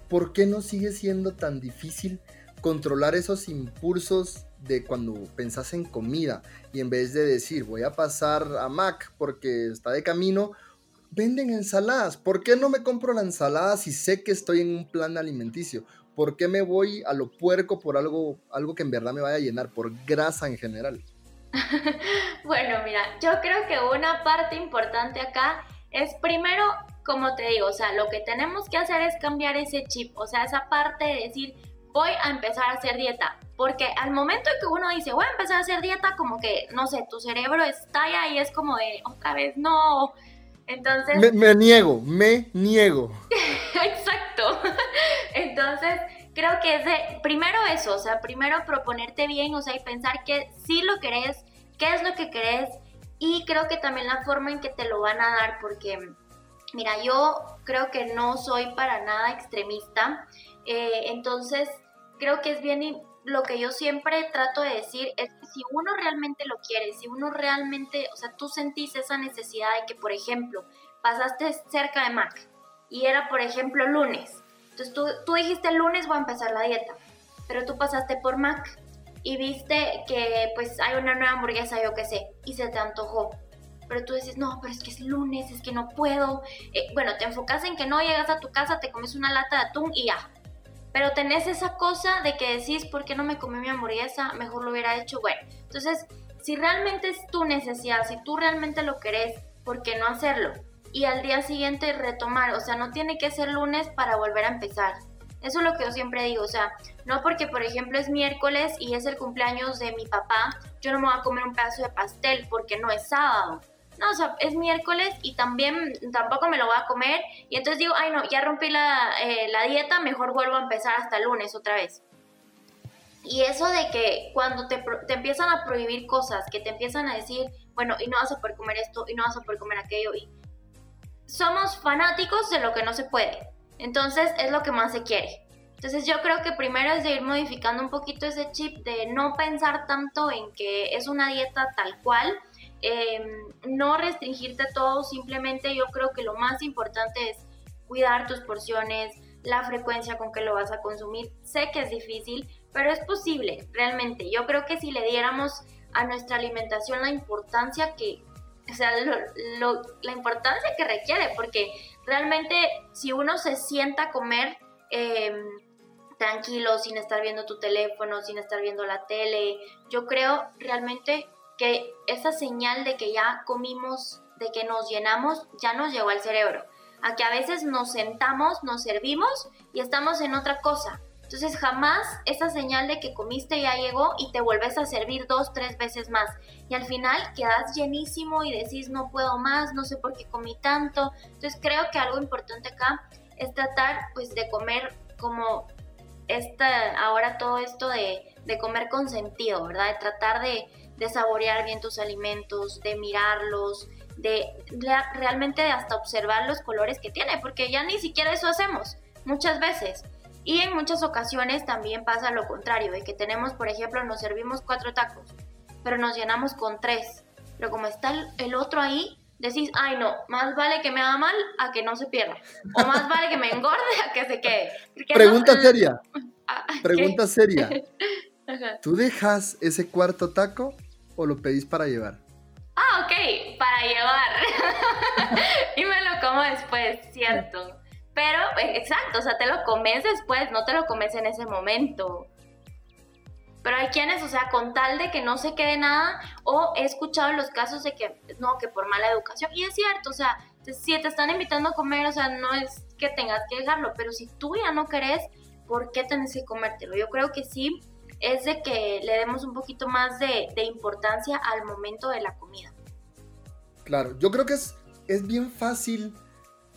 ¿Por qué no sigue siendo tan difícil controlar esos impulsos de cuando pensás en comida y en vez de decir voy a pasar a Mac porque está de camino, venden ensaladas. ¿Por qué no me compro la ensalada si sé que estoy en un plan alimenticio? ¿Por qué me voy a lo puerco por algo, algo que en verdad me vaya a llenar, por grasa en general? *laughs* bueno, mira, yo creo que una parte importante acá es primero, como te digo, o sea, lo que tenemos que hacer es cambiar ese chip, o sea, esa parte de decir, voy a empezar a hacer dieta. Porque al momento en que uno dice, voy a empezar a hacer dieta, como que, no sé, tu cerebro estalla y es como de, otra vez, no. Entonces... Me, me niego, me niego. *laughs* Exacto. *laughs* Entonces, creo que es de, primero eso, o sea, primero proponerte bien, o sea, y pensar que sí lo querés, qué es lo que querés, y creo que también la forma en que te lo van a dar, porque, mira, yo creo que no soy para nada extremista, eh, entonces creo que es bien, lo que yo siempre trato de decir es que si uno realmente lo quiere, si uno realmente, o sea, tú sentís esa necesidad de que, por ejemplo, pasaste cerca de Mac y era, por ejemplo, lunes, entonces tú, tú dijiste el lunes voy a empezar la dieta, pero tú pasaste por Mac y viste que pues hay una nueva hamburguesa, yo qué sé, y se te antojó. Pero tú dices, no, pero es que es lunes, es que no puedo. Eh, bueno, te enfocas en que no llegas a tu casa, te comes una lata de atún y ya. Pero tenés esa cosa de que decís, ¿por qué no me comí mi hamburguesa? Mejor lo hubiera hecho. Bueno, entonces, si realmente es tu necesidad, si tú realmente lo querés, ¿por qué no hacerlo? Y al día siguiente retomar, o sea, no tiene que ser lunes para volver a empezar. Eso es lo que yo siempre digo, o sea, no porque por ejemplo es miércoles y es el cumpleaños de mi papá, yo no me voy a comer un pedazo de pastel porque no es sábado. No, o sea, es miércoles y también tampoco me lo voy a comer y entonces digo, ay no, ya rompí la, eh, la dieta, mejor vuelvo a empezar hasta el lunes otra vez. Y eso de que cuando te, te, empiezan a prohibir cosas, que te empiezan a decir, bueno, y no vas a poder comer esto, y no vas a poder comer aquello, y somos fanáticos de lo que no se puede. Entonces es lo que más se quiere. Entonces yo creo que primero es de ir modificando un poquito ese chip de no pensar tanto en que es una dieta tal cual, em, no restringirte todo, simplemente yo creo que lo más importante es cuidar tus porciones, la frecuencia con que lo vas a consumir. Sé que es difícil, pero es posible, realmente. Yo creo que si le diéramos a nuestra alimentación la importancia que, o sea, la importancia que requiere, porque realmente si uno se sienta a comer em, tranquilo, sin estar viendo tu teléfono, sin estar viendo la tele, yo creo realmente que esa señal de que ya comimos, de que nos llenamos, ya nos llegó al cerebro. A que a veces nos sentamos, nos servimos y estamos en otra cosa. Entonces jamás esa señal de que comiste ya llegó y te vuelves a servir dos, tres veces más. Y al final quedas llenísimo y decís no puedo más, no sé por qué comí tanto. Entonces creo que algo importante acá es tratar pues de comer como esta, ahora todo esto de, de comer con sentido, ¿verdad? De tratar de, de saborear bien tus alimentos, de mirarlos, de realmente hasta observar los colores que tiene, porque ya ni siquiera eso hacemos muchas veces. Y en muchas ocasiones también pasa lo contrario, de que tenemos, por ejemplo, nos servimos cuatro tacos, pero nos llenamos con tres. Pero como está el otro ahí, decís, ay no, más vale que me haga mal a que no se pierda. O más vale que me engorde a que se quede. *laughs* Pregunta seria. Ah, Pregunta seria. ¿Tú dejas ese cuarto taco o lo pedís para llevar? Ah, ok, para llevar. *laughs* y me lo como después, cierto. Pero, eh, exacto, o sea, te lo comes después, no te lo comes en ese momento. Pero hay quienes, o sea, con tal de que no se quede nada, o he escuchado los casos de que, no, que por mala educación. Y es cierto, o sea, si te están invitando a comer, o sea, no es que tengas que dejarlo, pero si tú ya no querés, ¿por qué tenés que comértelo? Yo creo que sí es de que le demos un poquito más de, importancia al momento de la comida. Claro, yo creo que es, es bien fácil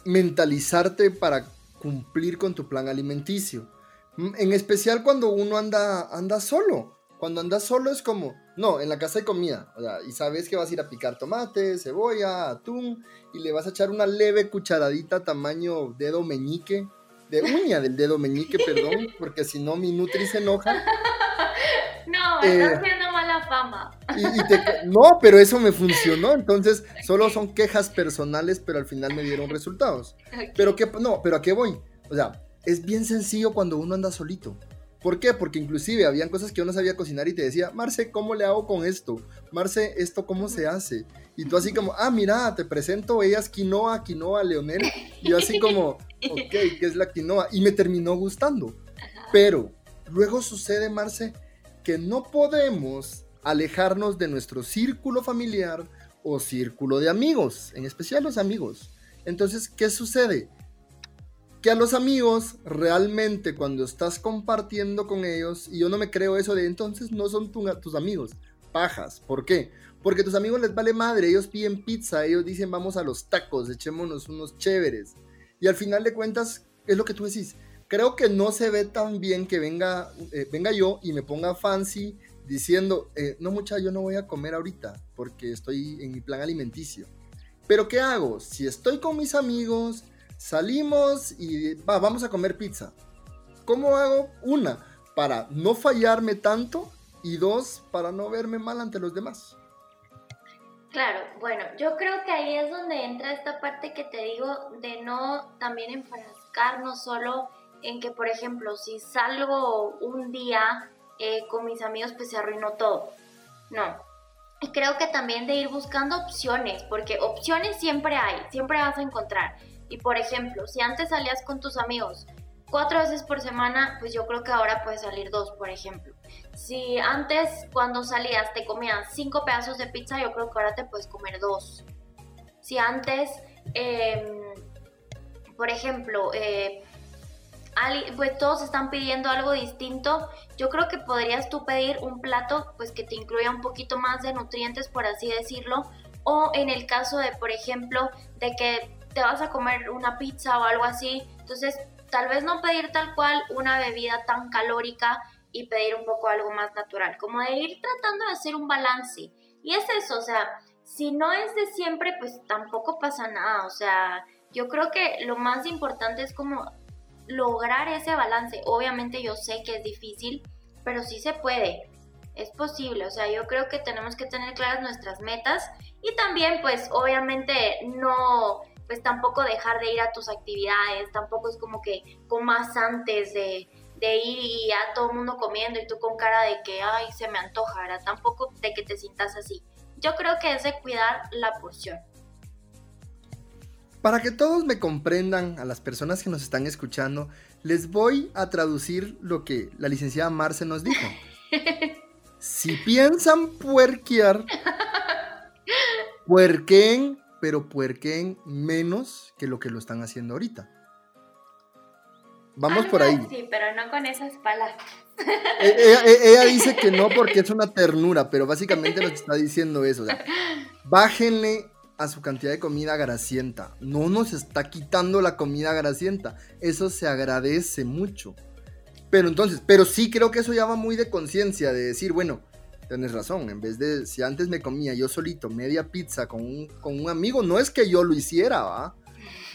mentalizarte para cumplir con tu plan alimenticio. En especial cuando uno anda, anda solo. Cuando andas solo es como, no, en la casa hay comida. y sabes que vas a ir a picar tomate, cebolla, atún, y le vas a echar una leve cucharadita tamaño dedo meñique, de uña del dedo meñique, perdón, porque si no mi Nutri se enoja. *laughs* No, estás haciendo mala fama. no, pero eso me funcionó. Entonces, solo son quejas personales, pero al final me dieron resultados. Pero qué, no, pero ¿a qué voy? O sea, es bien sencillo cuando uno anda solito. ¿Por qué? Porque inclusive habían cosas que yo no sabía cocinar y te decía, Marce, ¿cómo le hago con esto? Marce, ¿esto cómo se hace? Y tú así como, ah, mira, te presento, ellas quinoa, quinoa, Leonel. Y yo así como, ok, ¿qué es la quinoa? Y me terminó gustando. Pero luego sucede, Marce, que no podemos alejarnos de nuestro círculo familiar o círculo de amigos, en especial los amigos. Entonces, ¿qué sucede? que a los amigos realmente cuando estás compartiendo con ellos, y yo no me creo eso de entonces no son tus amigos, pajas. ¿Por qué? Porque a tus amigos les vale madre, ellos piden pizza, ellos dicen vamos a los tacos, echémonos unos chéveres. Y al final de cuentas, es lo que tú decís. Creo que no se ve tan bien que venga, eh, venga yo y me ponga fancy diciendo, eh, no mucha, yo no voy a comer ahorita porque estoy en mi plan alimenticio. Pero ¿qué hago? Si estoy con mis amigos, Salimos y vamos a comer pizza. ¿Cómo hago? Una, para no fallarme tanto y dos, para no verme mal ante los demás. Claro, bueno, yo creo que ahí es donde entra esta parte que te digo de no también enfrascarnos solo en que, por ejemplo, si salgo un día eh, con mis amigos, pues se arruinó todo. No. Y creo que también de ir buscando opciones, porque opciones siempre hay, siempre vas a encontrar. Y por ejemplo, si antes salías con tus amigos cuatro veces por semana, pues yo creo que ahora puedes salir dos, por ejemplo. Si antes cuando salías te comías cinco pedazos de pizza, yo creo que ahora te puedes comer dos. Si antes, em, por ejemplo, eh, pues todos están pidiendo algo distinto, yo creo que podrías tú pedir un plato pues que te incluya un poquito más de nutrientes, por así decirlo, o en el caso de, por ejemplo, de que te vas a comer una pizza o algo así. Entonces, tal vez no pedir tal cual una bebida tan calórica y pedir un poco algo más natural, como de ir tratando de hacer un balance. Y es eso, o sea, si no es de siempre, pues tampoco pasa nada, o sea, yo creo que lo más importante es como lograr ese balance. Obviamente yo sé que es difícil, pero sí se puede. Es posible, o sea, yo creo que tenemos que tener claras nuestras metas y también pues obviamente no pues tampoco dejar de ir a tus actividades, tampoco es como que comas antes de, ir y a todo el mundo comiendo y tú con cara de que, ay, se me antoja, ¿verdad? Tampoco de que te sientas así. Yo creo que es de cuidar la porción. Para que todos me comprendan, a las personas que nos están escuchando, les voy a traducir lo que la licenciada Marce nos dijo. *laughs* si piensan puerquear, puerquen pero puerquen menos que lo que lo están haciendo ahorita. Vamos por ahí. Sí, pero no con esas palabras. E, e, ella, dice que no porque es una ternura, pero básicamente nos está diciendo eso. bájenle *laughs* a su cantidad de comida grasienta. No nos está quitando la comida grasienta. Eso se agradece mucho. Pero entonces, pero sí creo que eso ya va muy de conciencia, de decir, bueno, Tienes razón, en vez de si antes me comía yo solito media pizza con un, con un amigo, no es que yo lo hiciera, ¿va?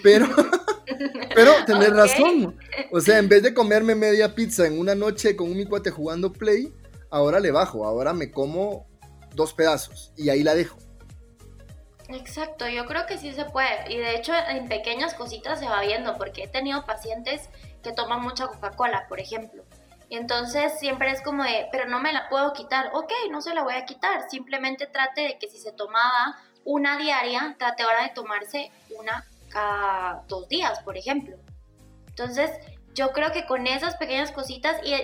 Pero, *laughs* pero tenés razón. O sea, en vez de comerme media pizza en una noche con un mi cuate jugando play, ahora le bajo, ahora me como dos pedazos y ahí la dejo. Exacto, yo creo que sí se puede. Y de hecho en pequeñas cositas se va viendo, porque he tenido pacientes que toman mucha Coca-Cola, por ejemplo. Y entonces siempre es como de, pero no me la puedo quitar. Ok, no se la voy a quitar. Simplemente trate de que si se tomaba una diaria, trate ahora de tomarse una cada dos días, por ejemplo. Entonces, yo creo que con esas pequeñas cositas y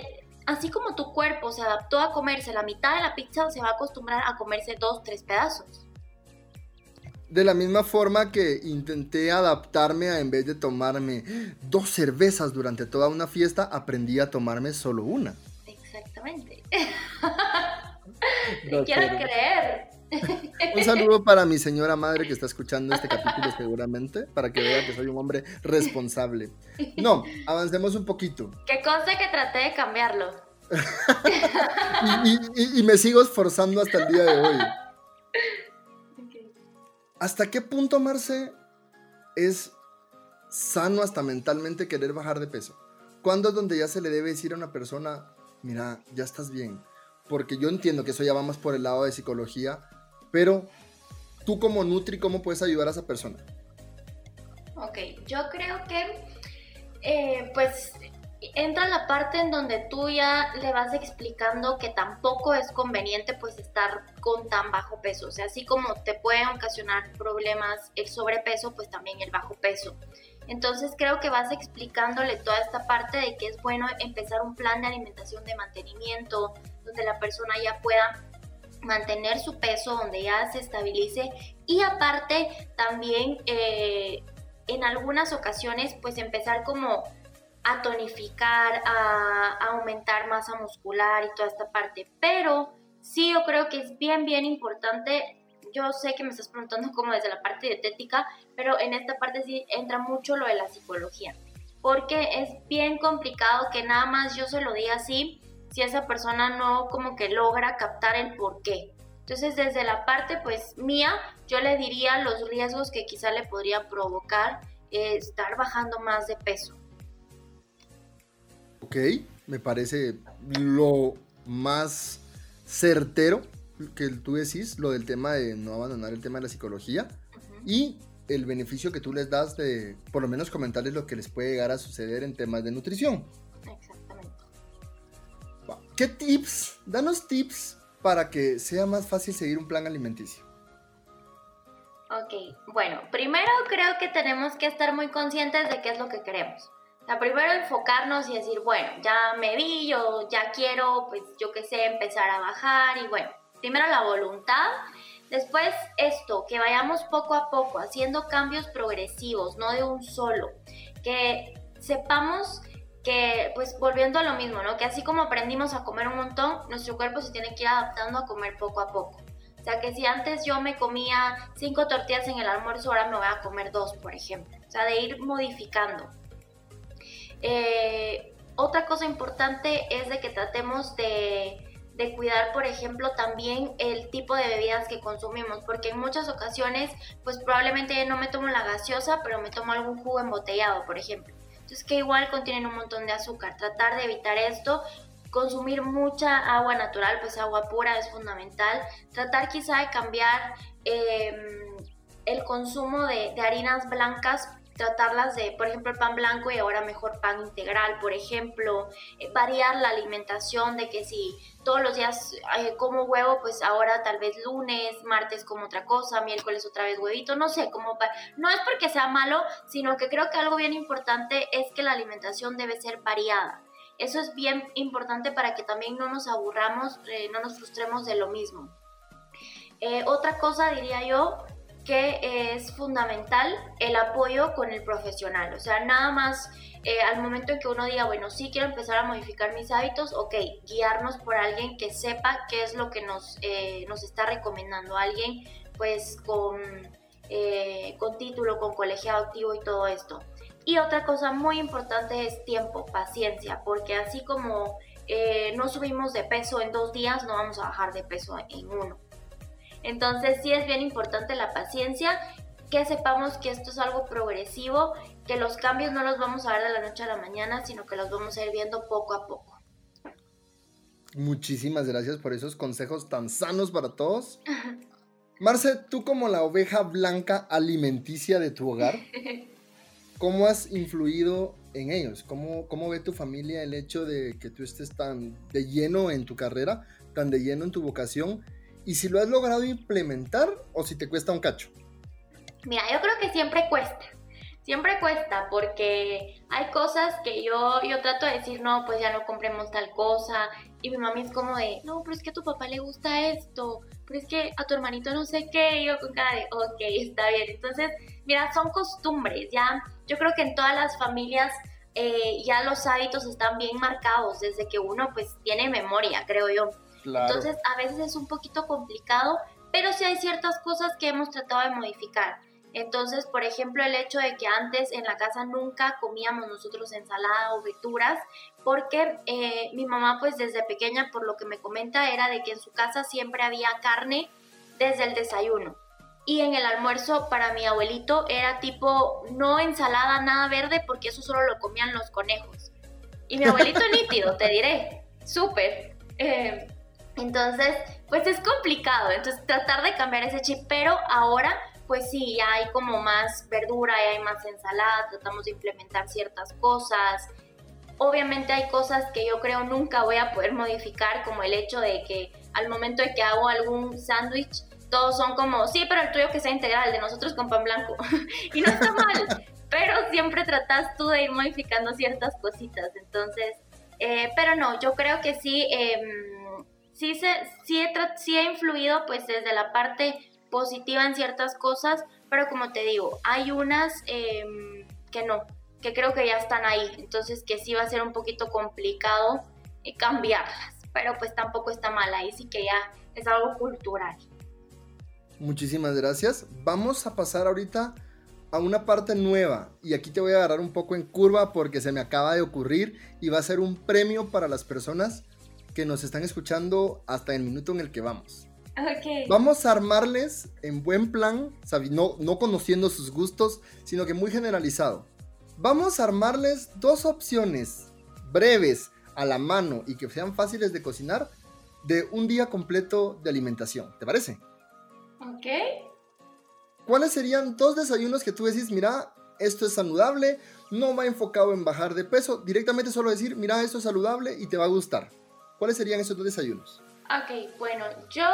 así como tu cuerpo se adaptó a comerse la mitad de la pizza, se va a acostumbrar a comerse dos, tres pedazos. De la misma forma que intenté adaptarme a en vez de tomarme dos cervezas durante toda una fiesta, aprendí a tomarme solo una. Exactamente. *laughs* quiero creer. Un saludo *laughs* para mi señora madre que está escuchando este capítulo seguramente, para que vea que soy un hombre responsable. No, avancemos un poquito. Qué cosa que traté de cambiarlo. *laughs* y me sigo esforzando hasta el día de hoy. ¿Hasta qué punto, Marce, es sano hasta mentalmente querer bajar de peso? ¿Cuándo es donde ya se le debe decir a una persona, mira, ya estás bien? Porque yo entiendo que eso ya va más por el lado de psicología, pero tú como Nutri, ¿cómo puedes ayudar a esa persona? Ok, yo creo que, eh, pues, entra la parte en donde tú ya le vas explicando que tampoco es conveniente pues estar con tan bajo peso. O sea, así como te puede ocasionar problemas el sobrepeso, pues también el bajo peso. Entonces creo que vas explicándole toda esta parte de que es bueno empezar un plan de alimentación de mantenimiento, donde la persona ya pueda mantener su peso, donde ya se estabilice y aparte también eh, en algunas ocasiones pues empezar como a tonificar, a, aumentar masa muscular y toda esta parte. Pero sí yo creo que es bien, bien importante. Yo sé que me estás preguntando como desde la parte dietética, pero en esta parte sí entra mucho lo de la psicología. Porque es bien complicado que nada más yo se lo diga así si esa persona no como que logra captar el por qué. Entonces desde la parte pues mía, yo le diría los riesgos que quizá le podría provocar eh, estar bajando más de peso. Ok, me parece lo más certero que tú decís, lo del tema de no abandonar el tema de la psicología y el beneficio que tú les das de por lo menos comentarles lo que les puede llegar a suceder en temas de nutrición. Exactamente. ¿Qué tips? Danos tips para que sea más fácil seguir un plan alimenticio. Ok, bueno, primero creo que tenemos que estar muy conscientes de qué es lo que queremos sea, primero enfocarnos y decir, bueno, ya me vi, yo ya quiero, pues yo qué sé, empezar a bajar y bueno, primero la voluntad, después esto, que vayamos poco a poco haciendo cambios progresivos, no de un solo, que sepamos que, pues volviendo a lo mismo, ¿no? Que así como aprendimos a comer un montón, nuestro cuerpo se tiene que ir adaptando a comer poco a poco. O sea, que si antes yo me comía cinco tortillas en el almuerzo, ahora me voy a comer dos, por ejemplo. O sea, de ir modificando. Eh, otra cosa importante es de que tratemos de, cuidar, por ejemplo, también el tipo de bebidas que consumimos, porque en muchas ocasiones, pues probablemente no me tomo la gaseosa, pero me tomo algún jugo embotellado, por ejemplo. Entonces, que igual contienen un montón de azúcar. Tratar de evitar esto, consumir mucha agua natural, pues agua pura es fundamental. Tratar quizá de cambiar em, el consumo de, de harinas blancas tratarlas de, por ejemplo, el pan blanco y ahora mejor pan integral, por ejemplo, eh, variar la alimentación de que si todos los días eh, como huevo, pues ahora tal vez lunes, martes como otra cosa, miércoles otra vez huevito, no sé, como no es porque sea malo, sino que creo que algo bien importante es que la alimentación debe ser variada. Eso es bien importante para que también no nos aburramos, eh, no nos frustremos de lo mismo. otra cosa diría yo que es fundamental el apoyo con el profesional. O sea, nada más eh, al momento en que uno diga, bueno, sí quiero empezar a modificar mis hábitos, ok, guiarnos por alguien que sepa qué es lo que nos, eh, nos está recomendando, alguien pues con, eh, con título, con colegiado activo y todo esto. Y otra cosa muy importante es tiempo, paciencia, porque así como no subimos de peso en dos días, no vamos a bajar de peso en uno. Entonces sí es bien importante la paciencia, que sepamos que esto es algo progresivo, que los cambios no los vamos a ver de la noche a la mañana, sino que los vamos a ir viendo poco a poco. Muchísimas gracias por esos consejos tan sanos para todos. Marce, tú como la oveja blanca alimenticia de tu hogar, *laughs* ¿cómo has influido en ellos? ¿Cómo, ¿Cómo ve tu familia el hecho de que tú estés tan de lleno en tu carrera, tan de lleno en tu vocación? Y si lo has logrado implementar o si te cuesta un cacho. Mira, yo creo que siempre cuesta. Siempre cuesta porque hay cosas que yo, yo trato de decir, no, pues ya no compremos tal cosa. Y mi mami es como de, no, pero es que a tu papá le gusta esto, pero es que a tu hermanito no sé qué. Y yo con cara de, ok, está bien. Entonces, mira, son costumbres, ya. Yo creo que en todas las familias eh, ya los hábitos están bien marcados desde que uno pues tiene memoria, creo yo. Entonces, a veces es un poquito complicado, pero sí hay ciertas cosas que hemos tratado de modificar. Entonces, por ejemplo, el hecho de que antes en la casa nunca comíamos nosotros ensalada o verduras, porque eh, mi mamá pues desde pequeña, por lo que me comenta, era de que en su casa siempre había carne desde el desayuno. Y en el almuerzo para mi abuelito era tipo, no ensalada, nada verde, porque eso solo lo comían los conejos. Y mi abuelito *laughs* nítido, te diré, súper. Eh, entonces, pues es complicado. Entonces, tratar de cambiar ese chip, pero ahora pues sí, ya hay como más verdura, ya hay más ensalada, tratamos de implementar ciertas cosas. Obviamente hay cosas que yo creo nunca voy a poder modificar, como el hecho de que al momento de que hago algún sándwich, todos son como, sí, pero el tuyo que sea integral, de nosotros con pan blanco. *laughs* y no está mal, *laughs* pero siempre tratas tú de ir modificando ciertas cositas. Entonces, eh, pero no, yo creo que sí, em, sí, se, sí, he, sí he influido pues desde la parte positiva en ciertas cosas, pero como te digo, hay unas em, que no, que creo que ya están ahí, entonces que sí va a ser un poquito complicado eh, cambiarlas, pero pues tampoco está mal, ahí sí que ya es algo cultural. Muchísimas gracias. Vamos a pasar ahorita a una parte nueva y aquí te voy a agarrar un poco en curva porque se me acaba de ocurrir y va a ser un premio para las personas que nos están escuchando hasta el minuto en el que vamos. Vamos a armarles en buen plan, no, no conociendo sus gustos, sino que muy generalizado. Vamos a armarles dos opciones breves, a la mano y que sean fáciles de cocinar de un día completo de alimentación. ¿Te parece? Ok. ¿Cuáles serían dos desayunos que tú decís, mira, esto es saludable, no va enfocado en bajar de peso, directamente solo decir, mira, esto es saludable y te va a gustar? ¿Cuáles serían esos dos desayunos? Ok, bueno, yo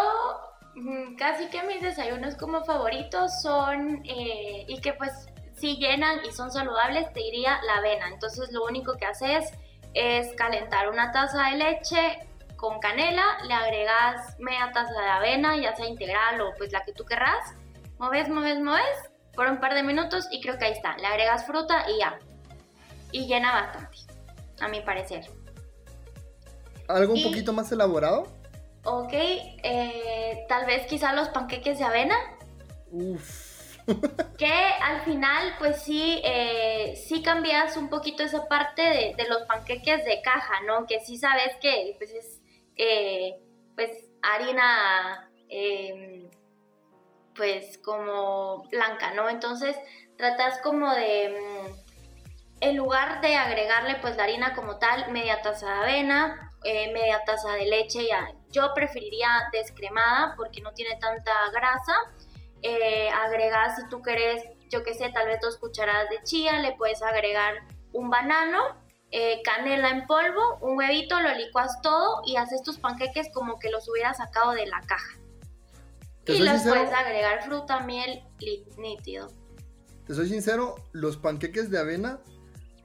mm, casi que mis desayunos como favoritos son, eh, y que pues si llenan y son saludables, te diría la avena. Entonces lo único que haces es calentar una taza de leche con canela, le agregas media taza de avena, ya sea integral o pues la que tú querrás. Moves, moves, moves por un par de minutos y creo que ahí está. Le agregas fruta y ya. Y llena bastante, a mi parecer. ¿Algo un poquito más elaborado? Ok, eh, tal vez quizá los panqueques de avena. Uf. *laughs* que al final, pues sí, eh, sí cambias un poquito esa parte de, los panqueques de caja, ¿no? Que sí sabes que pues es eh, pues harina em, pues como blanca, ¿no? Entonces tratas como de, mm, en lugar de agregarle pues la harina como tal, media taza de avena, media taza de leche, ya yo preferiría descremada porque no tiene tanta grasa. Eh, agregas, si tú querés, yo que sé, tal vez dos cucharadas de chía, le puedes agregar un banano, eh, canela en polvo, un huevito, lo licuas todo y haces tus panqueques como que los hubieras sacado de la caja. Y les puedes agregar fruta, miel, nítido. Te soy sincero, los panqueques de avena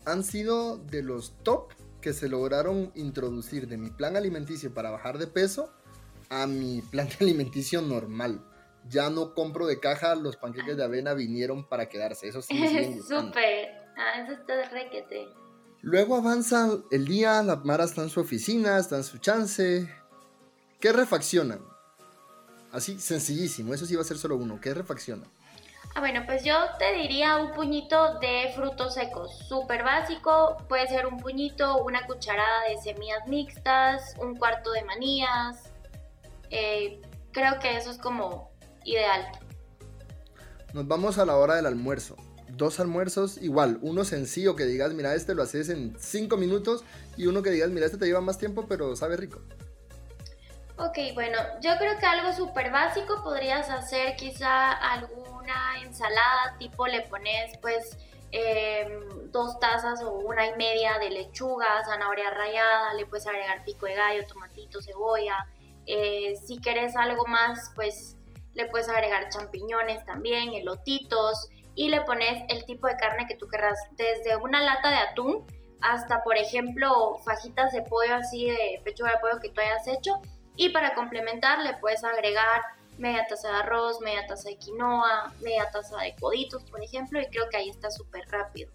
han sido de los top que se lograron introducir de mi plan alimenticio para bajar de peso a mi plan *laughs* alimenticio normal. Ya no compro de caja, los panqueques de avena vinieron para quedarse. Eso sí me *laughs* Súper. Ah, eso está requete. Luego avanza el día, la Mara está en su oficina, está en su chance. ¿Qué refaccionan? Así, sencillísimo. Eso sí va a ser solo uno. ¿Qué refaccionan? Ah, bueno, pues yo te diría un puñito de frutos secos, súper básico, puede ser un puñito, una cucharada de semillas mixtas, un cuarto de manías, eh, creo que eso es como ideal. Nos vamos a la hora del almuerzo. Dos almuerzos igual, uno sencillo que digas, mira, este lo haces en cinco minutos y uno que digas, mira, este te lleva más tiempo pero sabe rico. Ok, bueno, yo creo que algo súper básico podrías hacer quizá alguna ensalada, tipo le pones pues em, dos tazas o una y media de lechuga, zanahoria rallada, le puedes agregar pico de gallo, tomatito, cebolla. Eh, si quieres algo más, pues le puedes agregar champiñones también, elotitos y le pones el tipo de carne que tú querrás, desde una lata de atún hasta, por ejemplo, fajitas de pollo así de pechuga de pollo que tú hayas hecho y para complementar le puedes agregar media taza de arroz, media taza de quinoa, media taza de coditos, por ejemplo, y creo que ahí está súper rápido.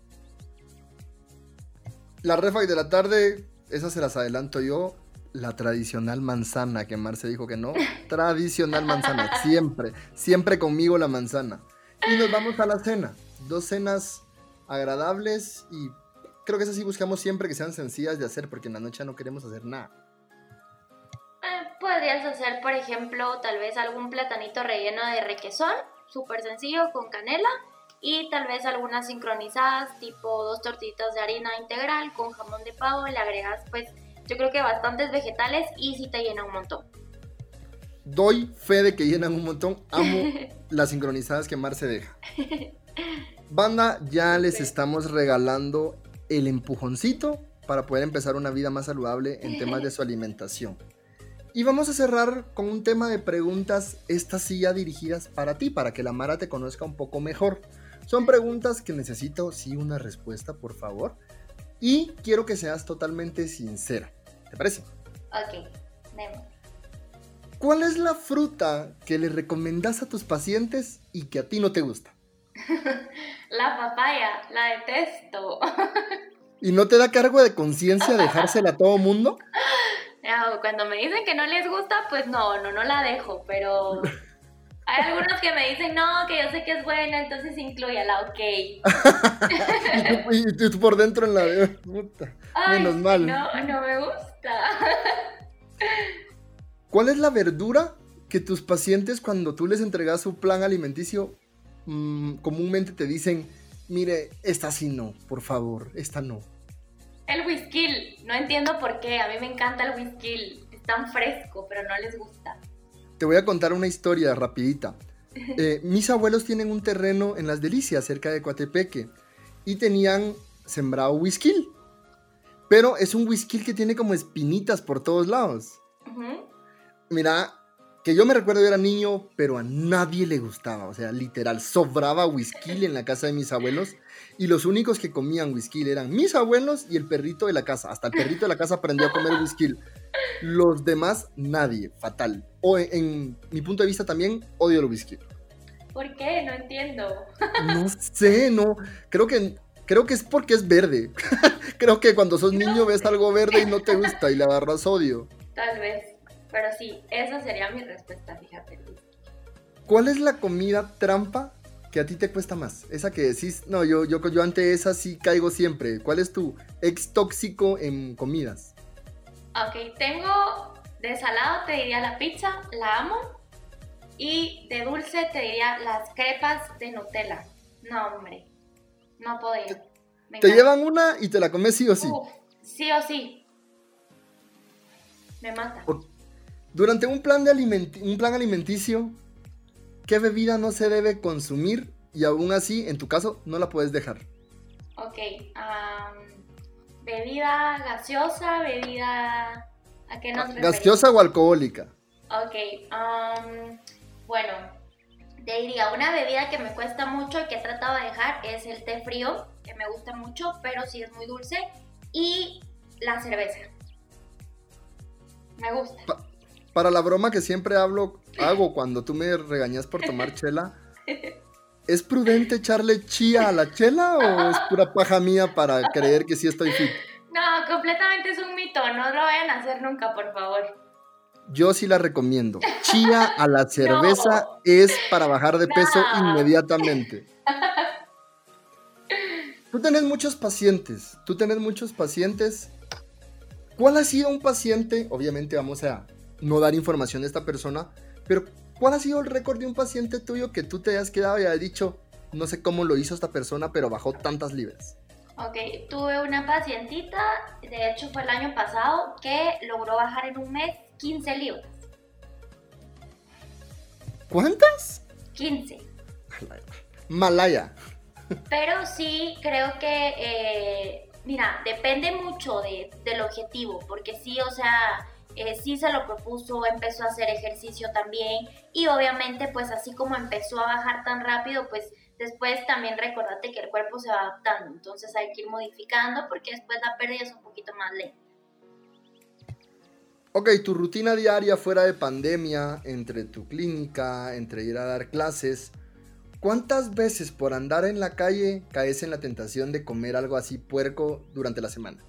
La refa de la tarde, esas se las adelanto yo. La tradicional manzana, que Marce dijo que no. *laughs* Tradicional manzana, siempre, siempre conmigo la manzana. Y nos vamos a la cena. Dos cenas agradables y creo que esas sí buscamos siempre que sean sencillas de hacer, porque en la noche no queremos hacer nada podrías hacer, por ejemplo, tal vez algún platanito relleno de requesón, súper sencillo, con canela. Y tal vez algunas sincronizadas, tipo dos tortitas de harina integral con jamón de pavo. Le agregas, pues, yo creo que bastantes vegetales y sí te llena un montón. Doy fe de que llenan un montón. Amo *laughs* las sincronizadas que Mar se deja. *laughs* Banda, ya les estamos regalando el empujoncito para poder empezar una vida más saludable en temas de su alimentación. Y vamos a cerrar con un tema de preguntas, estas sí ya dirigidas para ti, para que la Mara te conozca un poco mejor. Son preguntas que necesito sí una respuesta, por favor. Y quiero que seas totalmente sincera. ¿Te parece? Ok, vemos. ¿Cuál es la fruta que le recomendas a tus pacientes y que a ti no te gusta? *laughs* la papaya, la detesto. ¿Y no te da cargo de conciencia *laughs* dejársela a todo mundo? *laughs* cuando me dicen que no les gusta, pues no, no, no la dejo, pero *laughs* hay algunos que me dicen, no, que yo sé que es buena, entonces incluyala, ok. *laughs* y, tú, por dentro en la... Puta, menos mal. No, no me gusta. *laughs* ¿Cuál es la verdura que tus pacientes cuando tú les entregas su plan alimenticio mm, comúnmente te dicen, mire, esta sí no, por favor, esta no? El whisky, no entiendo por qué, a mí me encanta el whisky, es tan fresco, pero no les gusta. Te voy a contar una historia rapidita. *laughs* Eh, mis abuelos tienen un terreno en Las Delicias, cerca de Coatepeque, y tenían sembrado whisky. Pero es un whisky que tiene como espinitas por todos lados. Mira, que yo me recuerdo yo era niño, pero a nadie le gustaba. O sea, literal, sobraba whisky en la casa de mis abuelos. Y los únicos que comían whisky eran mis abuelos y el perrito de la casa. Hasta el perrito de la casa aprendió a comer whisky. Los demás, nadie. Fatal. O en, mi punto de vista también, odio el whisky. ¿Por qué? No entiendo. No sé, no. Creo que, creo que es porque es verde. *laughs* creo que cuando sos niño ves algo verde y no te gusta y le agarras odio. Tal vez. Pero sí, esa sería mi respuesta, fíjate. ¿Cuál es la comida trampa que a ti te cuesta más? Esa que decís, no, yo, yo, yo ante esa sí caigo siempre. ¿Cuál es tu ex tóxico en comidas? Ok, tengo de salado te diría la pizza, la amo. Y de dulce te diría las crepas de Nutella. No, hombre, no podía. Te, llevan una y te la comes sí o sí. sí o sí. Me mata. Durante un plan, de un plan alimenticio, ¿qué bebida no se debe consumir y aún así, en tu caso, no la puedes dejar? Ok, bebida gaseosa, bebida... ¿A qué nos ah, ¿Gaseosa o alcohólica? Ok, bueno, te diría, una bebida que me cuesta mucho y que he tratado de dejar es el té frío, que me gusta mucho, pero sí es muy dulce, y la cerveza. Me gusta para la broma que siempre hablo, hago cuando tú me regañas por tomar *laughs* chela, ¿es prudente echarle chía a la chela o es pura paja mía para creer que sí estoy fit? No, completamente es un mito, no lo vayan a hacer nunca, por favor. Yo sí la recomiendo. Chía a la *laughs* cerveza es para bajar de peso inmediatamente. *laughs* Tú tenés muchos pacientes, tú tenés muchos pacientes. ¿Cuál ha sido un paciente? Obviamente vamos a no dar información de esta persona, pero ¿cuál ha sido el récord de un paciente tuyo que tú te hayas quedado y hayas dicho, no sé cómo lo hizo esta persona, pero bajó tantas libras? Ok, tuve una pacientita, de hecho fue el año pasado, que logró bajar en un mes 15 libras. ¿Cuántas? 15. Malaya. Pero sí creo que, eh, mira, depende mucho del objetivo, porque sí, o sea, eh, sí se lo propuso, empezó a hacer ejercicio también y obviamente pues así como empezó a bajar tan rápido, pues después también recordate que el cuerpo se va adaptando, entonces hay que ir modificando porque después la pérdida es un poquito más lenta. Ok, tu rutina diaria fuera de pandemia, entre tu clínica, entre ir a dar clases, ¿cuántas veces por andar en la calle caes en la tentación de comer algo así puerco durante la semana?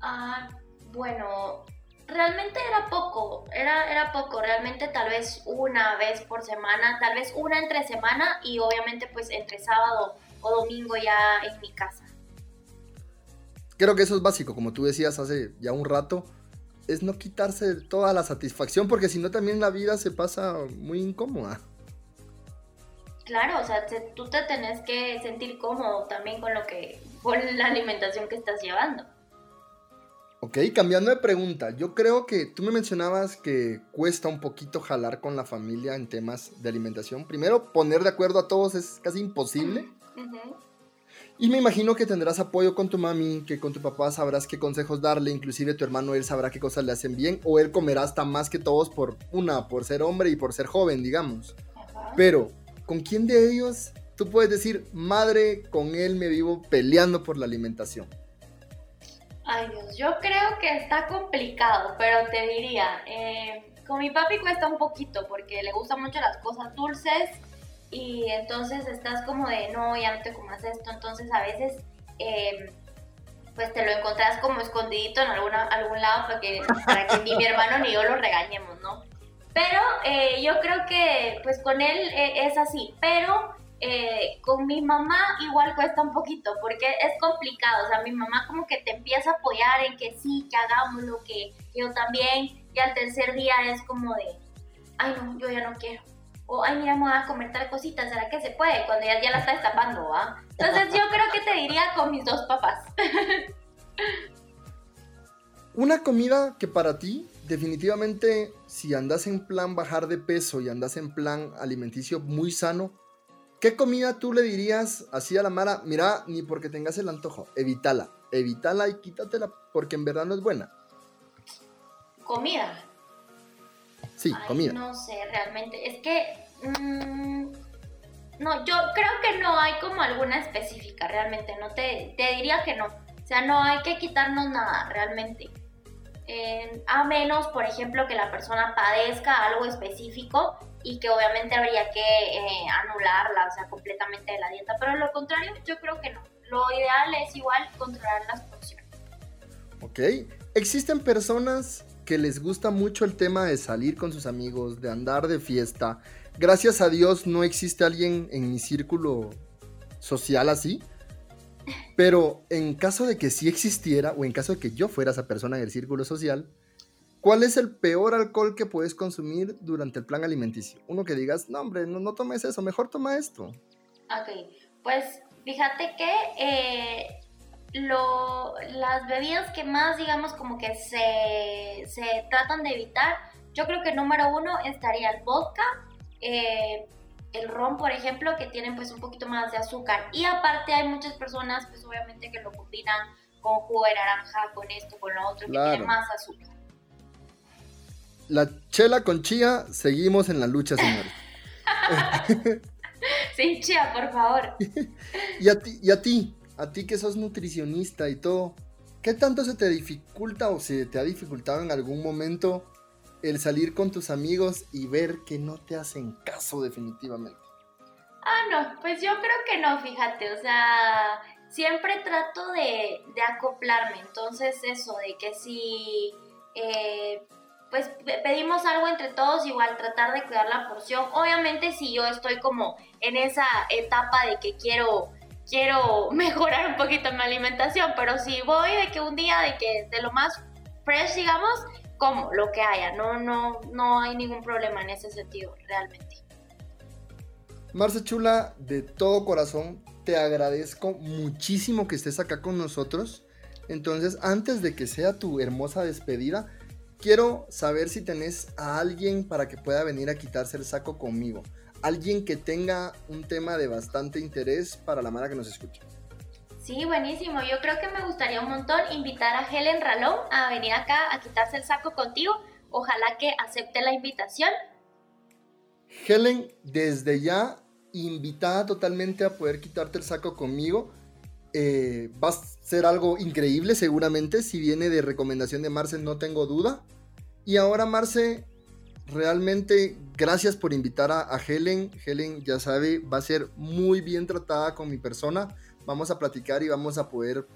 Ah, bueno, realmente era poco, era, era poco, realmente tal vez una vez por semana, tal vez una entre semana y obviamente pues entre sábado o domingo ya en mi casa. Creo que eso es básico, como tú decías hace ya un rato, es no quitarse toda la satisfacción porque si no también la vida se pasa muy incómoda. Claro, o sea, tú te tenés que sentir cómodo también con lo que, con la alimentación que estás llevando. Ok, cambiando de pregunta, yo creo que tú me mencionabas que cuesta un poquito jalar con la familia en temas de alimentación. Primero, poner de acuerdo a todos es casi imposible. Y me imagino que tendrás apoyo con tu mami, que con tu papá sabrás qué consejos darle, inclusive tu hermano él sabrá qué cosas le hacen bien, o él comerá hasta más que todos por una, por ser hombre y por ser joven, digamos. Pero, ¿con quién de ellos tú puedes decir, madre, con él me vivo peleando por la alimentación? Ay Dios, yo creo que está complicado, pero te diría, eh, con mi papi cuesta un poquito porque le gustan mucho las cosas dulces y entonces estás como de, no, ya no te comas esto, entonces a veces em, pues te lo encontrás como escondidito en alguna, algún lado para que, para que ni mi *laughs* hermano ni yo lo regañemos, ¿no? Pero eh, yo creo que pues con él eh, es así, pero eh, con mi mamá igual cuesta un poquito porque es complicado, o sea, mi mamá como que te empieza a apoyar en que sí, que hagamos lo que yo también, y al tercer día es como de, ay no, yo ya no quiero, o ay mira, vamos a comer tal cosita, ¿será que se puede? Cuando ya, ya la está destapando, ¿va? Entonces yo creo que te diría con mis dos papás. *laughs* Una comida que para ti, definitivamente, si andas en plan bajar de peso y andas en plan alimenticio muy sano, ¿Qué comida tú le dirías así a la Mara? Mira, ni porque tengas el antojo, evítala. Evítala y quítatela porque en verdad no es buena. Comida. Sí, comida. No sé, realmente. Es que. Mm, no, yo creo que no hay como alguna específica, realmente. No te, te diría que no. O sea, no hay que quitarnos nada, realmente. A menos, por ejemplo, que la persona padezca algo específico y que obviamente habría que eh, anularla, o sea, completamente de la dieta. Pero lo contrario, yo creo que no. Lo ideal es igual controlar las porciones. Ok. Existen personas que les gusta mucho el tema de salir con sus amigos, de andar de fiesta. Gracias a Dios no existe alguien en mi círculo social así. Pero en caso de que sí existiera, o en caso de que yo fuera esa persona en el círculo social, ¿Cuál es el peor alcohol que puedes consumir durante el plan alimenticio? Uno que digas, no hombre, no, tomes eso, mejor toma esto. Ok, pues fíjate que eh, lo, las bebidas que más, digamos, como que se, se, tratan de evitar, yo creo que número uno estaría el vodka, eh, el ron, por ejemplo, que tienen pues un poquito más de azúcar. Y aparte hay muchas personas, pues obviamente que lo combinan con jugo de naranja, con esto, con lo otro, que tiene más azúcar la chela con chía, seguimos en la lucha, señores. *laughs* Sin chía, por favor. *laughs* y a ti, y a ti, a ti que sos nutricionista y todo, ¿qué tanto se te dificulta o se te ha dificultado en algún momento el salir con tus amigos y ver que no te hacen caso definitivamente? Ah, no, pues yo creo que no, fíjate, o sea, siempre trato de, acoplarme, entonces eso, de que si eh, pues pedimos algo entre todos, igual tratar de cuidar la porción. Obviamente si yo estoy como en esa etapa de que quiero quiero *laughs* mejorar un poquito mi alimentación, pero si voy de que un día de que de lo más fresh, digamos, como lo que haya, no no no hay ningún problema en ese sentido realmente. Marce Chula, de todo corazón te agradezco muchísimo que estés acá con nosotros. Entonces, antes de que sea tu hermosa despedida, quiero saber si tenés a alguien para que pueda venir a quitarse el saco conmigo. Alguien que tenga un tema de bastante interés para la mara que nos escucha. Sí, buenísimo. Yo creo que me gustaría un montón invitar a Helen Ralón a venir acá a quitarse el saco contigo. Ojalá que acepte la invitación. Helen, desde ya invitada totalmente a poder quitarte el saco conmigo. Eh, va a ser algo increíble seguramente. Si viene de recomendación de Marce, no tengo duda. Y ahora, Marce, realmente gracias por invitar a, a Helen. Helen, ya sabe, va a ser muy bien tratada con mi persona vamos a platicar y vamos a poder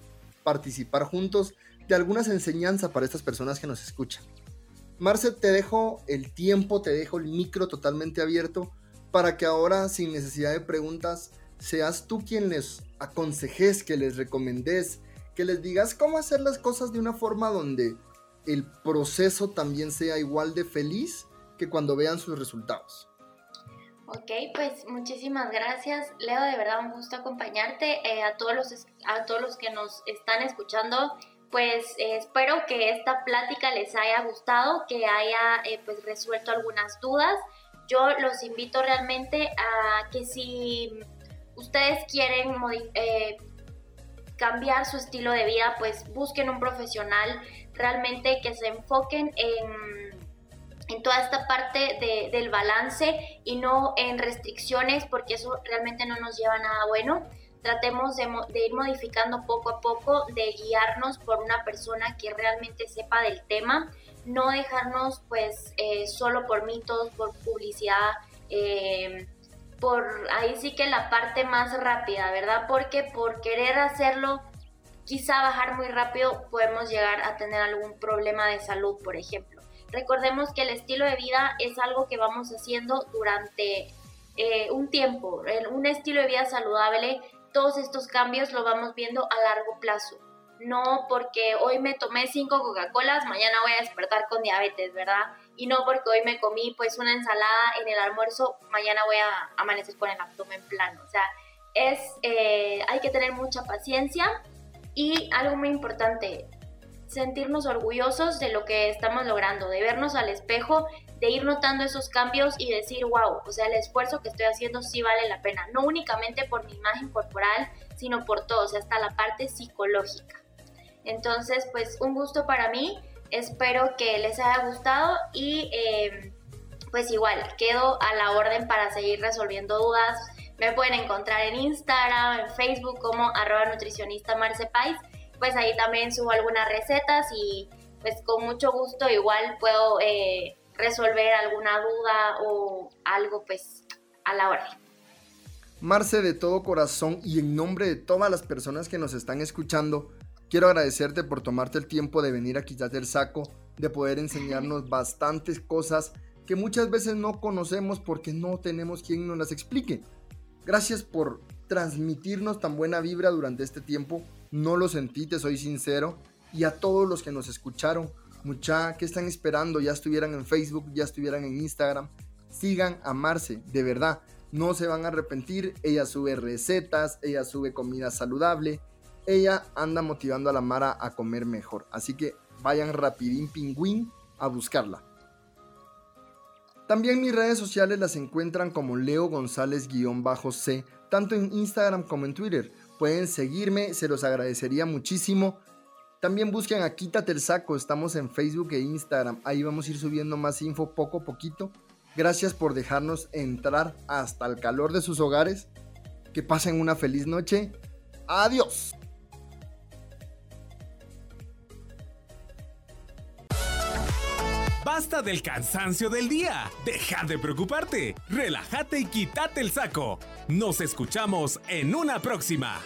participar juntos de algunas enseñanzas para estas personas que nos escuchan. Marce, te dejo el tiempo, te dejo el micro totalmente abierto para que ahora, sin necesidad de preguntas, seas tú quien les aconsejes, que les recomendes, que les digas cómo hacer las cosas de una forma donde el proceso también sea igual de feliz que cuando vean sus resultados. Ok, pues muchísimas gracias, Leo, de verdad un gusto acompañarte. Eh, a, todos los, a todos los que nos están escuchando, pues eh, espero que esta plática les haya gustado, que haya eh, pues resuelto algunas dudas. Yo los invito realmente a que si ustedes quieren cambiar su estilo de vida, pues busquen un profesional realmente que se enfoquen en en toda esta parte del balance y no en restricciones porque eso realmente no nos lleva a nada bueno. Tratemos de, ir modificando poco a poco, de guiarnos por una persona que realmente sepa del tema, no dejarnos pues eh, solo por mitos, por publicidad, eh, por ahí sí que la parte más rápida, ¿verdad? Porque por querer hacerlo quizá bajar muy rápido podemos llegar a tener algún problema de salud, por ejemplo. Recordemos que el estilo de vida es algo que vamos haciendo durante eh, un tiempo, un estilo de vida saludable, todos estos cambios lo vamos viendo a largo plazo. No porque hoy me tomé cinco Coca-Colas, mañana voy a despertar con diabetes, ¿verdad? Y no porque hoy me comí pues una ensalada en el almuerzo, mañana voy a amanecer con el abdomen plano. O sea, es, eh, hay que tener mucha paciencia y algo muy importante, sentirnos orgullosos de lo que estamos logrando, de vernos al espejo, de ir notando esos cambios y decir, wow, o sea, el esfuerzo que estoy haciendo sí vale la pena, no únicamente por mi imagen corporal, sino por todo, o sea, hasta la parte psicológica. Entonces, pues un gusto para mí, espero que les haya gustado y em, pues igual, quedo a la orden para seguir resolviendo dudas. Me pueden encontrar en Instagram, en Facebook como arroba nutricionista marcepais pues ahí también subo algunas recetas y pues con mucho gusto igual puedo eh, resolver alguna duda o algo pues a la hora. Marce, de todo corazón y en nombre de todas las personas que nos están escuchando, quiero agradecerte por tomarte el tiempo de venir a quitarte el saco, de poder enseñarnos *laughs* bastantes cosas que muchas veces no conocemos porque no tenemos quien nos las explique. Gracias por transmitirnos tan buena vibra durante este tiempo no lo sentí, te soy sincero. Y a todos los que nos escucharon, mucha, ¿qué están esperando? Ya estuvieran en Facebook, ya estuvieran en Instagram. Sigan a Marce, de verdad. No se van a arrepentir. Ella sube recetas, ella sube comida saludable. Ella anda motivando a la Mara a comer mejor. Así que vayan rapidín pingüín a buscarla. También mis redes sociales las encuentran como Leo González-C, tanto en Instagram como en Twitter. Pueden seguirme, se los agradecería muchísimo. También busquen a Quítate el Saco, estamos en Facebook e Instagram. Ahí vamos a ir subiendo más info poco a poquito. Gracias por dejarnos entrar hasta el calor de sus hogares. Que pasen una feliz noche. Adiós. Basta del cansancio del día. Deja de preocuparte. Relájate y quítate el saco. Nos escuchamos en una próxima.